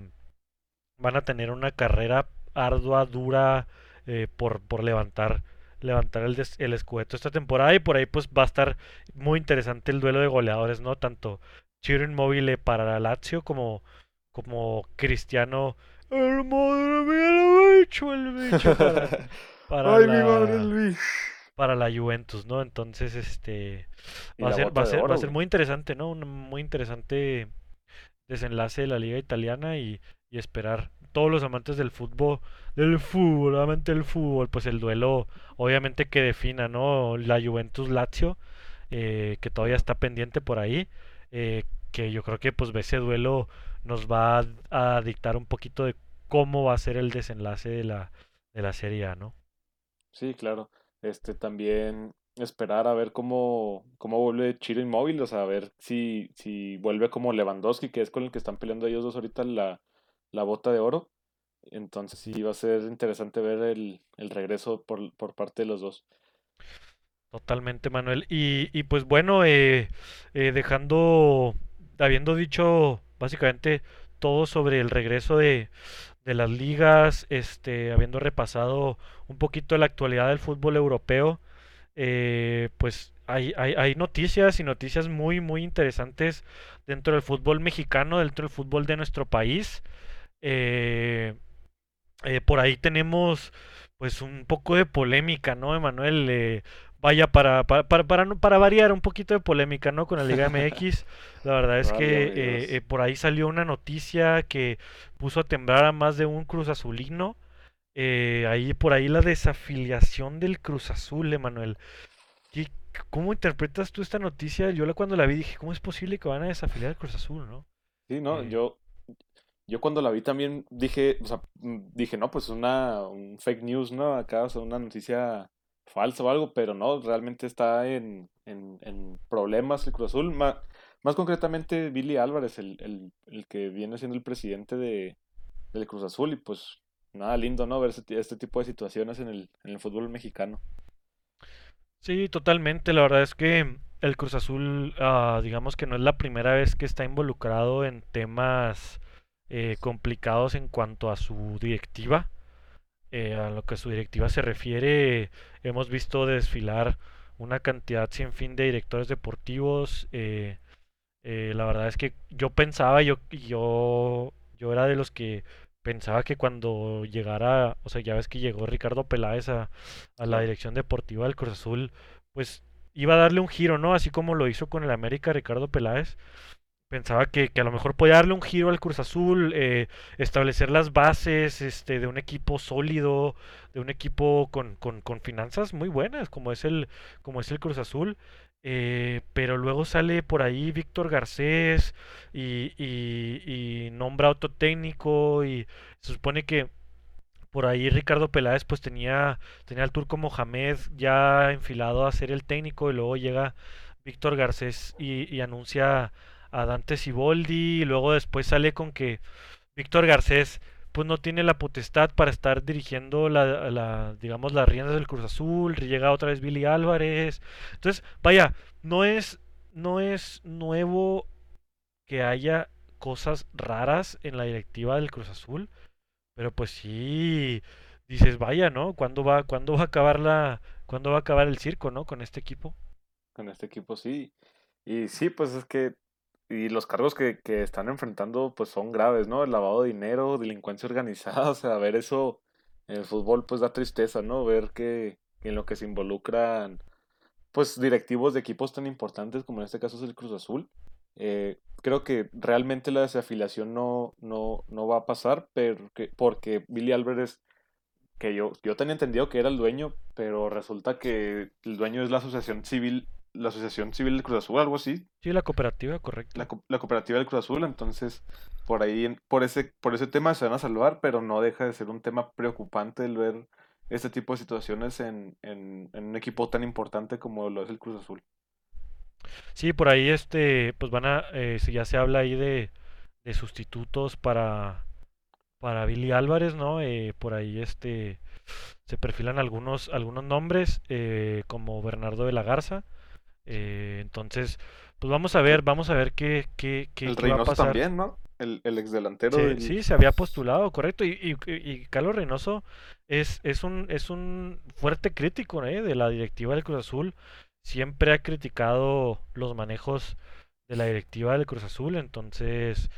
van a tener una carrera ardua, dura, eh, por, por levantar, levantar el, des- el escudeto esta temporada. Y por ahí pues va a estar muy interesante el duelo de goleadores, ¿no? Tanto Ciro Inmóvil para la Lazio como, como Cristiano. El madre mía, el bicho, el bicho para, para Ay, mi madre la Luis. para la Juventus, ¿no? Entonces, este va a la ser, va a ser, va a ser muy interesante, ¿no? Un muy interesante desenlace de la liga italiana y, y esperar todos los amantes del fútbol, del fútbol, obviamente el fútbol, pues el duelo obviamente que defina, ¿no? La Juventus Lazio, eh, que todavía está pendiente por ahí, eh, que yo creo que pues ese duelo nos va a, dictar un poquito de cómo va a ser el desenlace de la, de la Serie A, ¿no? Sí, claro. Este también esperar a ver cómo, cómo vuelve Chiro Inmóvil, o sea, a ver si, si vuelve como Lewandowski, que es con el que están peleando ellos dos ahorita la, la bota de oro. Entonces sí va a ser interesante ver el, el regreso por, por parte de los dos. Totalmente, Manuel. Y, y pues bueno, eh, eh, dejando, habiendo dicho básicamente todo sobre el regreso de, de las ligas, este, habiendo repasado un poquito la actualidad del fútbol europeo, eh, pues hay, hay, hay, noticias y noticias muy, muy interesantes dentro del fútbol mexicano, dentro del fútbol de nuestro país. Eh, eh, por ahí tenemos pues un poco de polémica, ¿no, Emanuel? Eh, vaya, para, para, para, para, para variar un poquito de polémica, ¿no? Con la Liga MX. La verdad es que eh, eh, por ahí salió una noticia que puso a temblar a más de un Cruz Azulino. Eh, ahí por ahí la desafiliación del Cruz Azul, Emanuel. ¿Cómo interpretas tú esta noticia? Yo cuando la vi dije, ¿cómo es posible que van a desafiliar al Cruz Azul, no? Sí, no, yo yo cuando la vi también dije, o sea, dije, no, pues una un fake news, ¿no? Acá, o sea, una noticia falsa o algo, pero no, realmente está en, en, en problemas el Cruz Azul. Más, concretamente, Billy Álvarez, el, el, el, que viene siendo el presidente de, del Cruz Azul, y pues nada lindo, ¿no? Ver este, tipo de situaciones en el, en el fútbol mexicano. Sí, totalmente. La verdad es que el Cruz Azul, uh, digamos que no es la primera vez que está involucrado en temas eh, complicados en cuanto a su directiva. Eh, a lo que su directiva se refiere, hemos visto desfilar una cantidad sin fin de directores deportivos. Eh, eh, la verdad es que yo pensaba, yo, yo, yo era de los que pensaba que cuando llegara, o sea, ya ves que llegó Ricardo Peláez a, a la dirección deportiva del Cruz Azul, pues iba a darle un giro, ¿no? Así como lo hizo con el América Ricardo Peláez. Pensaba que, que, a lo mejor podía darle un giro al Cruz Azul, eh, establecer las bases este, de un equipo sólido, de un equipo con, con, con finanzas muy buenas, como es el, como es el Cruz Azul. Eh, pero luego sale por ahí Víctor Garcés y, y, y nombra otro técnico y se supone que por ahí Ricardo Peláez pues tenía, tenía al turco Mohamed ya enfilado a ser el técnico y luego llega Víctor Garcés y, y anuncia a Dante Siboldi y luego después sale con que Víctor Garcés pues no tiene la potestad para estar dirigiendo la, digamos las riendas del Cruz Azul, llega otra vez Billy Álvarez. Entonces, vaya, no es no es nuevo que haya cosas raras en la directiva del Cruz Azul, pero pues sí dices, vaya, ¿no? ¿Cuándo va cuándo va a acabar la cuándo va a acabar el circo, ¿no? con este equipo? Con este equipo sí. Y sí, pues es que y los cargos que, que, están enfrentando pues son graves, ¿no? El lavado de dinero, delincuencia organizada, o sea, ver eso en el fútbol pues da tristeza, ¿no? Ver que, que en lo que se involucran pues directivos de equipos tan importantes como en este caso es el Cruz Azul. Eh, creo que realmente la desafiliación no, no, no va a pasar porque, porque Billy Álvarez, que yo, yo tenía entendido que era el dueño, pero resulta que el dueño es la asociación civil la Asociación Civil del Cruz Azul, algo así. Sí, la cooperativa, correcto. La, la, cooperativa del Cruz Azul, entonces por ahí, por ese, por ese tema se van a salvar, pero no deja de ser un tema preocupante el ver este tipo de situaciones en, en, en un equipo tan importante como lo es el Cruz Azul. Sí, por ahí este, pues van a, eh, ya se habla ahí de, de sustitutos para, para Billy Álvarez, ¿no? Eh, por ahí este se perfilan algunos, algunos nombres, eh, como Bernardo de la Garza, eh, entonces, pues vamos a ver, vamos a ver qué, qué, qué, el qué va a pasar. también, ¿no? El, el ex delantero. Sí, del... sí, se había postulado, correcto. Y, y, y, Carlos Reynoso es, es, un, es un fuerte crítico ¿eh? de la directiva del Cruz Azul. Siempre ha criticado los manejos de la directiva del Cruz Azul. Entonces,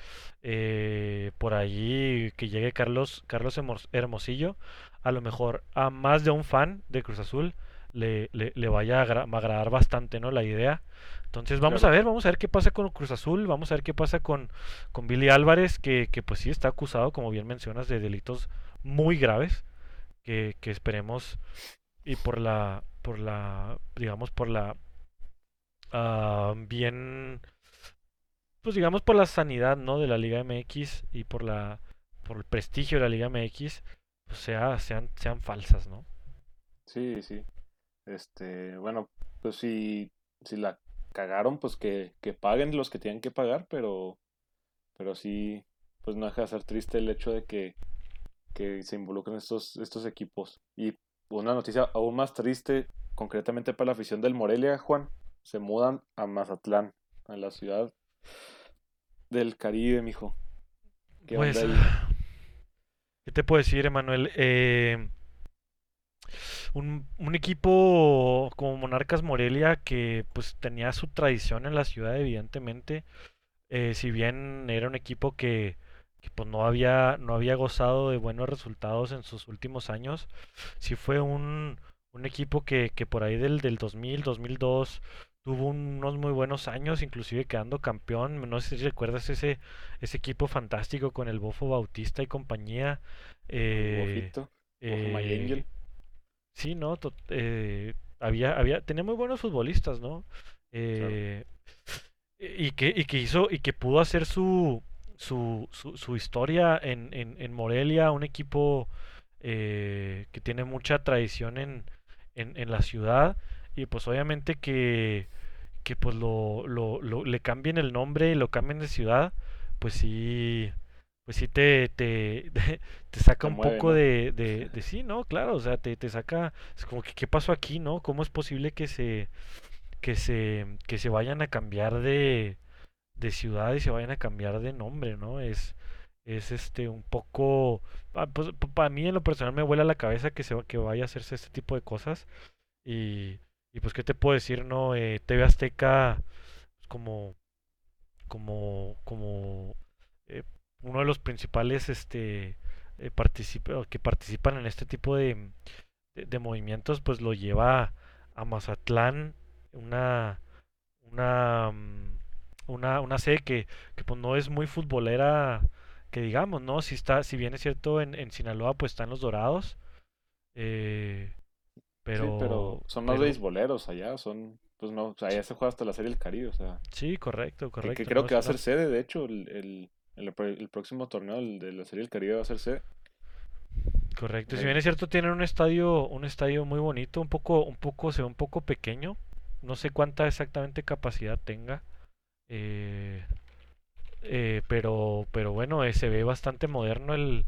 eh, por allí que llegue Carlos, Carlos Hermosillo, a lo mejor a más de un fan de Cruz Azul le, le, vaya a, agradar bastante, ¿no? La idea. Entonces vamos a ver, vamos a ver qué pasa con Cruz Azul, vamos a ver qué pasa con, con Billy Álvarez, que, que pues sí está acusado, como bien mencionas, de delitos muy graves, que, que esperemos y por la, por la, digamos, por la uh, bien, pues digamos por la sanidad, ¿no? De la Liga MX y por la, por el prestigio de la Liga MX, pues sea, sean, sean falsas, ¿no? Sí, sí. Este, bueno, pues si, si la cagaron, pues que, que paguen los que tienen que pagar, pero, pero sí, pues no deja de ser triste el hecho de que, que se involucren estos, estos equipos. Y una noticia aún más triste, concretamente para la afición del Morelia, Juan, se mudan a Mazatlán, a la ciudad del Caribe, mijo. ¿Qué pues, ¿Qué te puedo decir, Emanuel? Eh, un, un, equipo como Monarcas Morelia que pues tenía su tradición en la ciudad, evidentemente. Eh, si bien era un equipo que, que, pues no había, no había gozado de buenos resultados en sus últimos años, sí fue un, un equipo que, que por ahí del, del 2000, 2002 tuvo unos muy buenos años, inclusive quedando campeón. No sé si recuerdas ese, ese equipo fantástico con el Bofo Bautista y compañía. Eh, Bofito, eh, sí, ¿no? Eh, había, había, tenía muy buenos futbolistas, ¿no? Eh, y, que, y que hizo, y que pudo hacer su, su, su, su historia en, en, en, Morelia, un equipo que tiene mucha tradición en, en, en la ciudad y pues obviamente que, que pues lo, lo, le cambien el nombre y lo cambien de ciudad, pues sí, pues sí te, te, te saca un poco de, de, de, sí, ¿no? Claro, o sea, te, te saca, es como que qué pasó aquí, ¿no? ¿Cómo es posible que se, que se, que se vayan a cambiar de, de ciudad y se vayan a cambiar de nombre, ¿no? Es, es este un poco, ah, pues, para mí en lo personal me vuela la cabeza que se que vaya a hacerse este tipo de cosas y y pues, ¿qué te puedo decir, no? Eh, TV Azteca, pues, como, como, como eh, uno de los principales este, eh, que participan en este tipo de, de, movimientos, pues lo lleva a Mazatlán, una, una, mm, una, una sede que, que pues no es muy futbolera, que digamos, ¿no? Si está, si bien es cierto, en, en Sinaloa, pues están los Dorados. Eh, pero, sí, pero son más beisboleros allá, son, pues no, o sea, allá se juega hasta la Serie del Caribe, o sea. Sí, correcto, correcto. Que, creo que va a ser sede, de hecho, el, el, el, próximo torneo de la Serie del Caribe va a ser sede. Correcto, si bien es cierto, tienen un estadio, un estadio muy bonito, un poco, un poco, se ve un poco pequeño, no sé cuánta exactamente capacidad tenga. Eh, eh, pero, pero bueno, eh, se ve bastante moderno el,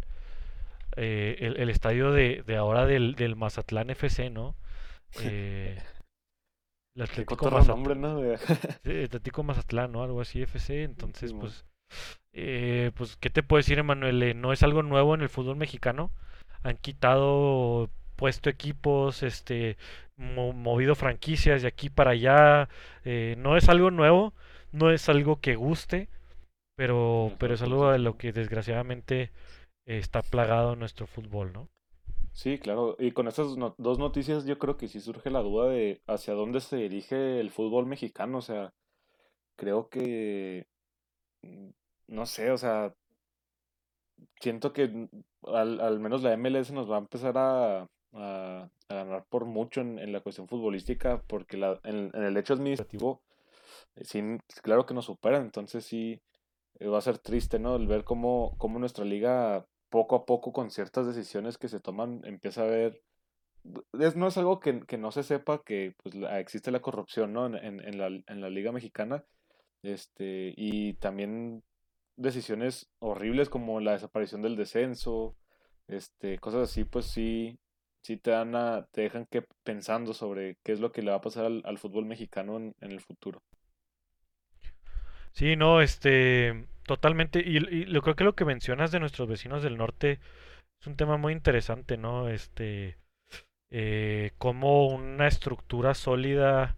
eh, el, estadio de, de ahora del, del, Mazatlán FC, ¿no? Eh, el Atlético Mazatlán, ¿no? el Atlético Mazatlán, ¿no? Algo así, FC. Entonces, pues, eh, pues, ¿qué te puedo decir, Emanuel? Eh, no es algo nuevo en el fútbol mexicano. Han quitado, puesto equipos, este, movido franquicias de aquí para allá. no es algo nuevo, no es algo que guste, pero, pero es algo de lo que desgraciadamente está plagado nuestro fútbol, ¿no? Sí, claro. Y con estas dos noticias yo creo que sí surge la duda de hacia dónde se dirige el fútbol mexicano. O sea, creo que, mm, no sé, o sea, siento que al, al menos la MLS nos va a empezar a, a, ganar por mucho en, en, la cuestión futbolística, porque la, en, en el hecho administrativo, eh, sí, claro que nos superan. Entonces sí, eh, va a ser triste, ¿no? El ver cómo, cómo nuestra liga poco a poco con ciertas decisiones que se toman empieza a ver es, no es algo que, que, no se sepa que pues, existe la corrupción ¿no? en, en, la, en la liga mexicana este y también decisiones horribles como la desaparición del descenso este cosas así pues sí sí te dan a, te dejan que pensando sobre qué es lo que le va a pasar al, al fútbol mexicano en, en el futuro Sí, no, este, totalmente. Y, y lo creo que lo que mencionas de nuestros vecinos del norte es un tema muy interesante, ¿no? Este, eh, como una estructura sólida,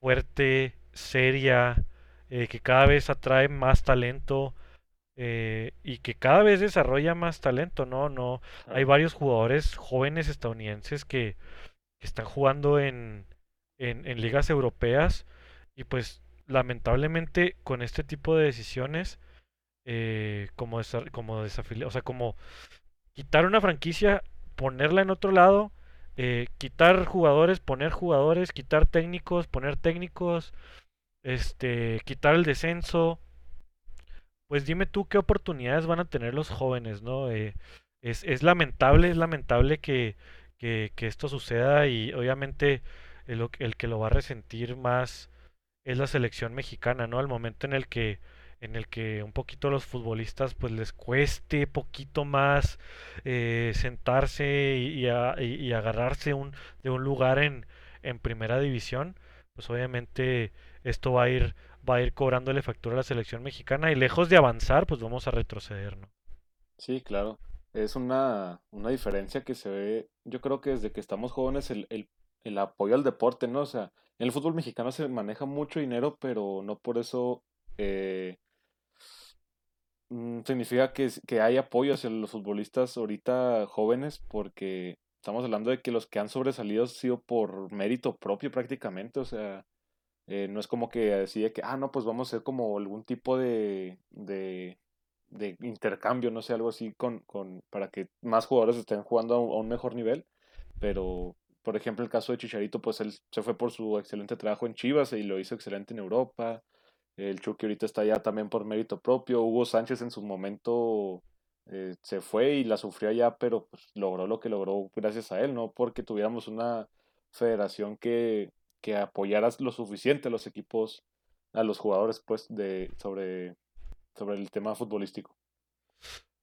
fuerte, seria, eh, que cada vez atrae más talento eh, y que cada vez desarrolla más talento, ¿no? No, hay varios jugadores jóvenes estadounidenses que, que están jugando en, en, en ligas europeas y pues lamentablemente con este tipo de decisiones eh, como, desa- como desafiliar, o sea, como quitar una franquicia, ponerla en otro lado, eh, quitar jugadores, poner jugadores, quitar técnicos, poner técnicos, este, quitar el descenso, pues dime tú qué oportunidades van a tener los jóvenes, ¿no? Eh, es, es lamentable, es lamentable que, que, que esto suceda y obviamente el, el que lo va a resentir más es la selección mexicana, ¿no? Al momento en el que en el que un poquito los futbolistas pues les cueste poquito más eh, sentarse y, a- y agarrarse un, de un lugar en, en primera división, pues obviamente esto va a ir va a ir cobrándole factura a la selección mexicana y lejos de avanzar, pues vamos a retroceder, ¿no? Sí, claro. Es una, una diferencia que se ve, yo creo que desde que estamos jóvenes el, el, el apoyo al deporte, ¿no? O sea, en el fútbol mexicano se maneja mucho dinero, pero no por eso eh, mm, significa que, que hay apoyo hacia los futbolistas ahorita jóvenes, porque estamos hablando de que los que han sobresalido han sido por mérito propio prácticamente, o sea, eh, no es como que decide que, ah, no, pues vamos a hacer como algún tipo de, de, de intercambio, no sé, algo así con, con, para que más jugadores estén jugando a un, mejor nivel. Pero, por ejemplo, el caso de Chicharito, pues él se fue por su excelente trabajo en Chivas y lo hizo excelente en Europa. El Chucky ahorita está allá también por mérito propio. Hugo Sánchez en su momento eh, se fue y la sufrió allá, pero pues logró lo que logró gracias a él, no porque tuviéramos una federación que, que apoyara lo suficiente a los equipos, a los jugadores, pues, de, sobre, sobre el tema futbolístico.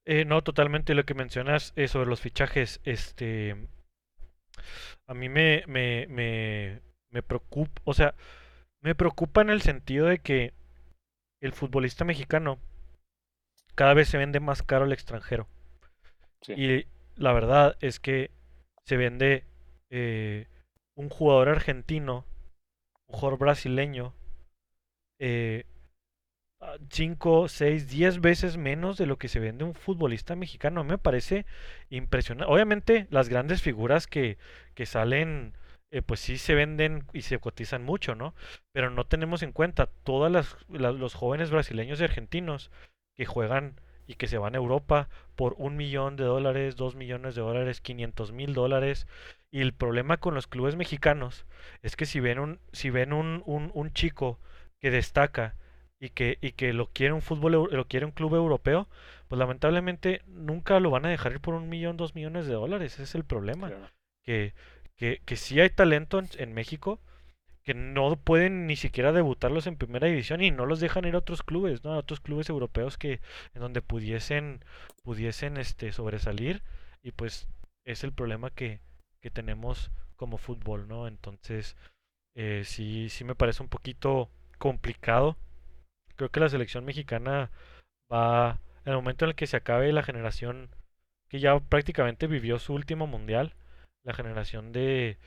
Eh, no, totalmente lo que mencionas eh, sobre los fichajes, este, a mí me, me, me, me preocupa, o sea, me preocupa en el sentido de que el futbolista mexicano cada vez se vende más caro al extranjero. Sí, Y la verdad es que se vende eh, un jugador argentino, un jugador brasileño, eh, 5, 6, 10 veces menos de lo que se vende un futbolista mexicano. Me parece impresionante. Obviamente las grandes figuras que, que salen, eh, pues sí se venden y se cotizan mucho, ¿no? Pero no tenemos en cuenta todos los jóvenes brasileños y argentinos que juegan y que se van a Europa por un millón de dólares, dos millones de dólares, quinientos mil dólares. Y el problema con los clubes mexicanos es que si ven un, si ven un, un, un chico que destaca y que, y que lo quiere un fútbol, lo quiere un club europeo, pues lamentablemente nunca lo van a dejar ir por un millón, dos millones de dólares. Ese es el problema. claro. Que, que, que sí hay talento en, en México, que no pueden ni siquiera debutarlos en primera división y no los dejan ir a otros clubes, ¿no? A otros clubes europeos que, en donde pudiesen, pudiesen este, sobresalir. Y pues es el problema que, que tenemos como fútbol, ¿no? Entonces, eh, sí, sí me parece un poquito complicado Creo que la selección mexicana va, en el momento en el que se acabe la generación que ya prácticamente vivió su último mundial, la generación de,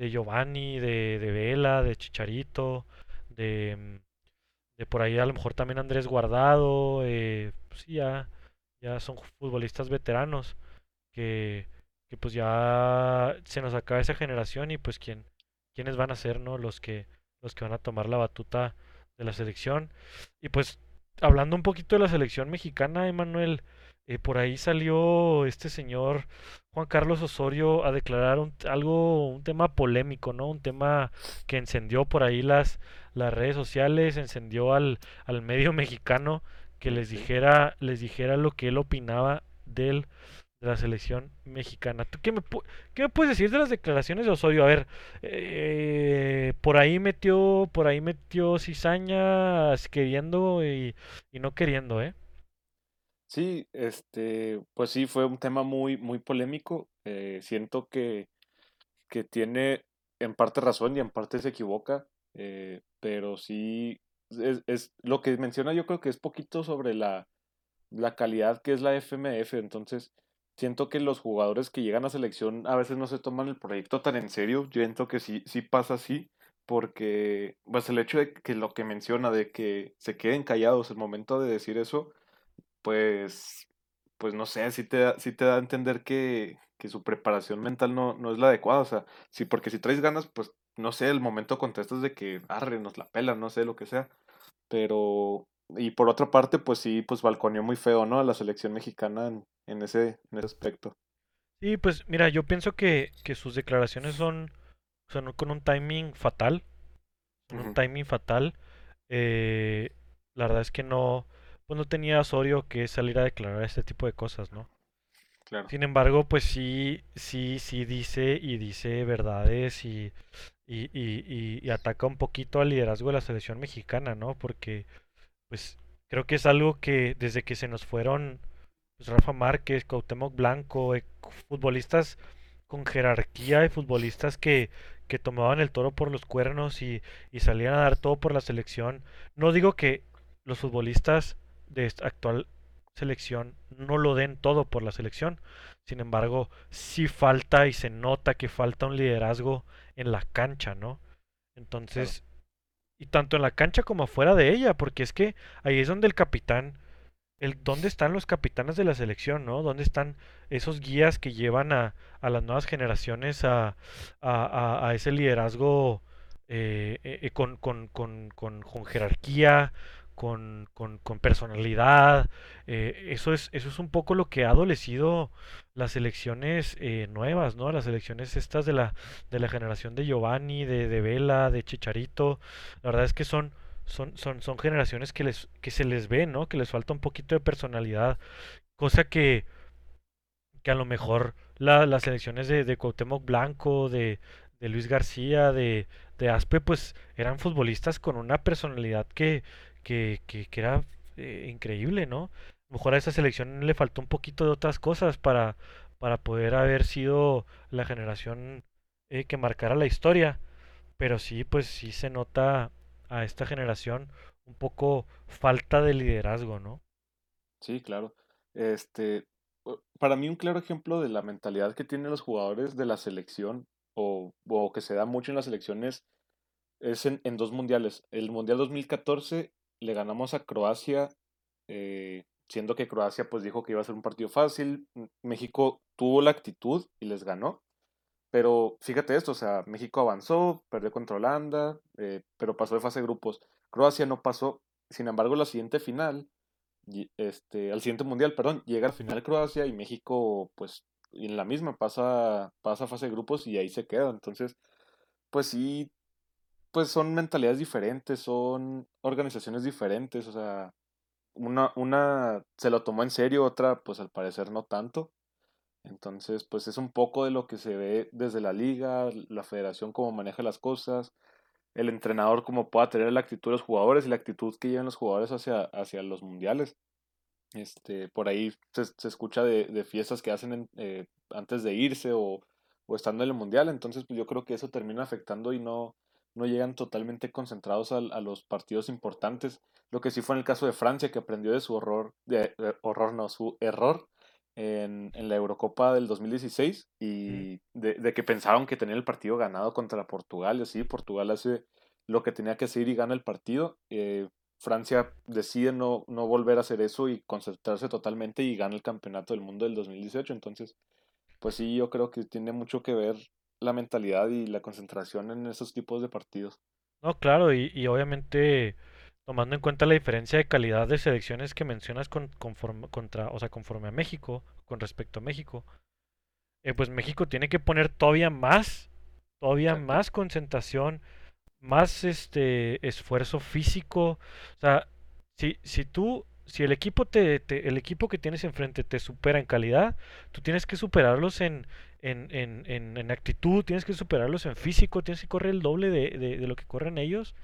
de Giovanni, de, de Vela, de Chicharito, de, mm, de por ahí a lo mejor también Andrés Guardado, eh, pues sí, ya, ya son futbolistas veteranos que, que pues ya se nos acaba esa generación y pues quién, quiénes van a ser, ¿no? Los que, los que van a tomar la batuta de la selección. Y pues hablando un poquito de la selección mexicana, Emanuel, eh, por ahí salió este señor Juan Carlos Osorio a declarar un, algo, un tema polémico, ¿no? Un tema que encendió por ahí las, las redes sociales, encendió al, al medio mexicano que les dijera, les dijera lo que él opinaba del de la selección mexicana. ¿Tú qué me, qué me puedes decir de las declaraciones de Osorio? A ver, eh, por ahí metió, por ahí metió cizaña queriendo y, y no queriendo, ¿eh? Sí, este, pues sí, fue un tema muy, muy polémico. Eh, siento que, que tiene en parte razón y en parte se equivoca, eh, pero sí, es, es lo que menciona yo creo que es poquito sobre la, la calidad que es la FMF, entonces siento que los jugadores que llegan a selección a veces no se toman el proyecto tan en serio, yo siento que sí, sí pasa así, porque pues el hecho de que lo que menciona, de que se queden callados el momento de decir eso, pues pues no sé, sí te da, sí te da a entender que, que su preparación mental no, no es la adecuada. O sea, sí, porque si traes ganas, pues no sé, el momento contestas de que arre, nos la pelan, no sé, lo que sea. Pero, y por otra parte, pues sí, pues balconeó muy feo, ¿no? A la selección mexicana en, en ese, en ese aspecto. Sí, pues mira, yo pienso que, que sus declaraciones son, son con un timing fatal. Un timing fatal. Eh, la verdad es que no, pues no tenía Osorio que salir a declarar este tipo de cosas, ¿no? claro, Sin embargo, pues sí, sí, sí dice y dice verdades y, y, y, ataca un poquito al liderazgo de la selección mexicana, ¿no? Porque, pues, creo que es algo que desde que se nos fueron pues, Rafa Márquez, Cuauhtémoc Blanco, eh, futbolistas con jerarquía y futbolistas que, que tomaban el toro por los cuernos y, y salían a dar todo por la selección. No digo que los futbolistas de esta actual selección no lo den todo por la selección. Sin embargo, sí falta y se nota que falta un liderazgo en la cancha, ¿no? claro. Entonces, y tanto en la cancha como fuera de ella, porque es que ahí es donde el capitán el dónde están los capitanes de la selección, ¿no? ¿Dónde están esos guías que llevan a, a las nuevas generaciones a, a, ese liderazgo eh, eh, eh, con, con, con, con jerarquía, con, con, personalidad? Eh, eso es, eso es un poco lo que ha adolecido las selecciones eh, nuevas, ¿no? Las selecciones estas de la, de la generación de Giovanni, de, de Vela, de Chicharito. La verdad es que son son, son, son generaciones que, les, que se les ve, ¿no? Que les falta un poquito de personalidad, cosa que, que a lo mejor la, las elecciones de, de Cuauhtémoc Blanco, de, de Luis García, de, de Aspe, pues eran futbolistas con una personalidad que, que, que, era eh, increíble, ¿no? Mejor a esa selección le faltó un poquito de otras cosas para, para poder haber sido la generación eh, que marcara la historia. Pero sí, pues sí se nota a esta generación un poco falta de liderazgo, ¿no? Sí, claro. Este, para mí un claro ejemplo de la mentalidad que tienen los jugadores de la selección o, o que se da mucho en las selecciones es en, en dos mundiales. El Mundial 2014 le ganamos a Croacia, eh, siendo que Croacia pues dijo que iba a ser un partido fácil. México tuvo la actitud y les ganó. Pero fíjate esto, o sea, México avanzó, perdió contra Holanda, eh, pero pasó de fase de grupos. Croacia no pasó. Sin embargo, la siguiente final este, al siguiente mundial, perdón, llega a la final Croacia y México, pues, en la misma pasa, pasa fase de grupos y ahí se queda. Entonces, pues sí, pues son mentalidades diferentes, son organizaciones diferentes, o sea, una, una se lo tomó en serio, otra, pues al parecer no tanto. Entonces, pues es un poco de lo que se ve desde la liga, la federación cómo maneja las cosas, el entrenador cómo pueda tener la actitud de los jugadores y la actitud que llevan los jugadores hacia, hacia los mundiales. Este, por ahí se, se escucha de, de fiestas que hacen en- eh, antes de irse o, o estando en el mundial, entonces pues yo creo que eso termina afectando y no, no llegan totalmente concentrados al- a, los partidos importantes. Lo que sí fue en el caso de Francia, que aprendió de su horror, de, de- horror no, su error en, en la Eurocopa del 2016 Mm. y de, de que pensaron que tenía el partido ganado contra Portugal y así, Portugal hace lo que tenía que hacer y gana el partido. eh, Francia decide no, no volver a hacer eso y concentrarse totalmente y gana el campeonato del mundo del 2018. Entonces, pues sí, yo creo que tiene mucho que ver la mentalidad y la concentración en esos tipos de partidos. No, claro, y, y obviamente tomando en cuenta la diferencia de calidad de selecciones que mencionas con, conforme, contra, o sea, conforme a México, con respecto a México, eh, pues México tiene que poner todavía más, todavía Exacto. más concentración, más este esfuerzo físico. O sea, si, si tú, si el equipo te, te- el equipo que tienes enfrente te supera en calidad, tú tienes que superarlos en, en, en, en, en actitud, tienes que superarlos en físico, tienes que correr el doble de, de, de lo que corren ellos.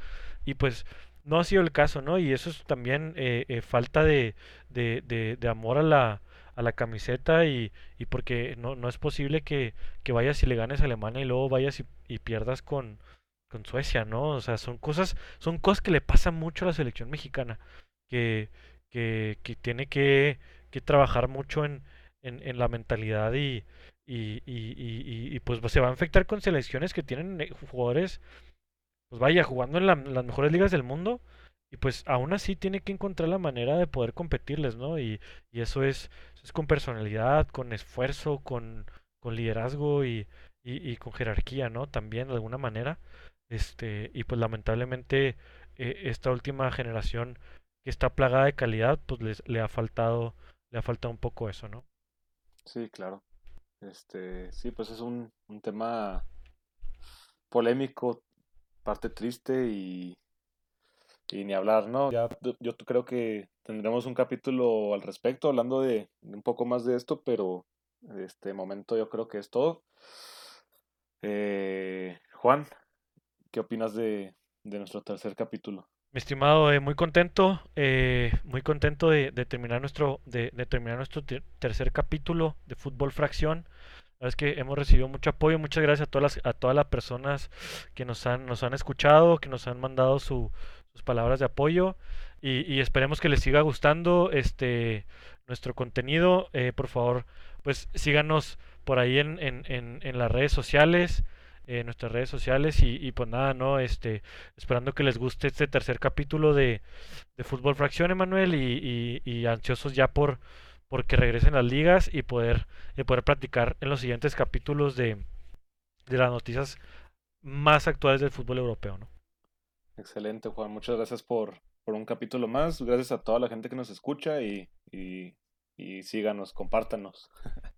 Y pues no ha sido el caso, ¿no? Y eso es también eh, eh, falta de, de, amor a la, a la camiseta y, y porque no, no es posible que, que vayas y le ganes a Alemania y luego vayas y, y pierdas con, con Suecia, ¿no? O sea, son cosas, son cosas que le pasan mucho a la selección mexicana, que, que, tiene que, que trabajar mucho en, en, la mentalidad y, y, y, y, pues se va a afectar con selecciones que tienen eh, jugadores, pues vaya, jugando en la- las mejores ligas del mundo y pues aún así tiene que encontrar la manera de poder competirles, ¿no? Y, eso es, es con personalidad, con esfuerzo, con, con liderazgo y, y, y con jerarquía, ¿no? También de alguna manera. Este, y pues lamentablemente eh, esta última generación que está plagada de calidad, pues les, le ha faltado, le ha faltado un poco eso, ¿no? Sí, claro. Este, sí, pues es un, un tema polémico, parte triste y, y ni hablar, ¿no? Ya yo creo que tendremos un capítulo al respecto, hablando de, de un poco más de esto, pero este momento yo creo que es todo. Eh, Juan, ¿qué opinas de, de nuestro tercer capítulo? Mi estimado, eh, muy contento, eh, muy contento de, de terminar nuestro, de, terminar nuestro ter- tercer capítulo de Fútbol Fracción. La verdad es que hemos recibido mucho apoyo. Muchas gracias a todas las, a todas las personas que nos han, nos han escuchado, que nos han mandado su- sus palabras de apoyo. Y, y esperemos que les siga gustando este nuestro contenido. Eh, por favor, pues síganos por ahí en, en, en las redes sociales, nuestras redes sociales. Y, y pues nada, ¿no? Este, esperando que les guste este tercer capítulo de, de Fútbol Fracción, Emanuel, y, y, ansiosos ya por, por que regresen las ligas y poder, y poder platicar en los siguientes capítulos de, de las noticias más actuales del fútbol europeo, ¿no? Excelente, Juan. Muchas gracias por, por un capítulo más. Gracias a toda la gente que nos escucha y, y, y síganos, compártanos.